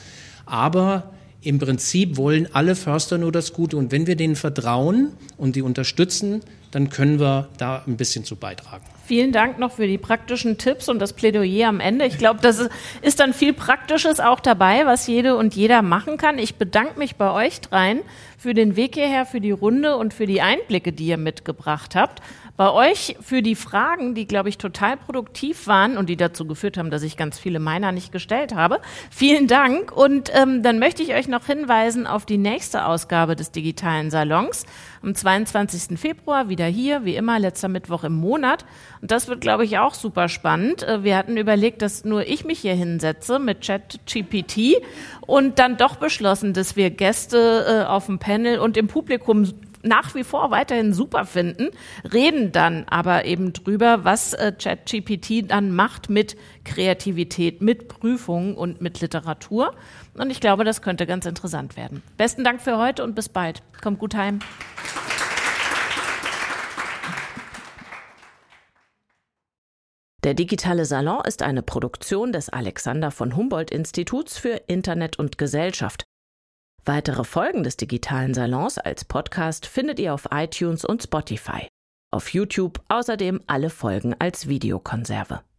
Aber im Prinzip wollen alle Förster nur das Gute. Und wenn wir denen vertrauen und die unterstützen, dann können wir da ein bisschen zu beitragen. Vielen Dank noch für die praktischen Tipps und das Plädoyer am Ende. Ich glaube, das ist dann viel Praktisches auch dabei, was jede und jeder machen kann. Ich bedanke mich bei euch dreien für den Weg hierher, für die Runde und für die Einblicke, die ihr mitgebracht habt bei euch für die Fragen, die, glaube ich, total produktiv waren und die dazu geführt haben, dass ich ganz viele meiner nicht gestellt habe. Vielen Dank. Und ähm, dann möchte ich euch noch hinweisen auf die nächste Ausgabe des digitalen Salons am 22. Februar, wieder hier, wie immer, letzter Mittwoch im Monat. Und das wird, glaube ich, auch super spannend. Äh, wir hatten überlegt, dass nur ich mich hier hinsetze mit ChatGPT und dann doch beschlossen, dass wir Gäste äh, auf dem Panel und im Publikum nach wie vor weiterhin super finden, reden dann aber eben drüber, was äh, ChatGPT dann macht mit Kreativität, mit Prüfungen und mit Literatur. Und ich glaube, das könnte ganz interessant werden. Besten Dank für heute und bis bald. Kommt gut heim. Der digitale Salon ist eine Produktion des Alexander von Humboldt Instituts für Internet und Gesellschaft. Weitere Folgen des digitalen Salons als Podcast findet ihr auf iTunes und Spotify. Auf YouTube außerdem alle Folgen als Videokonserve.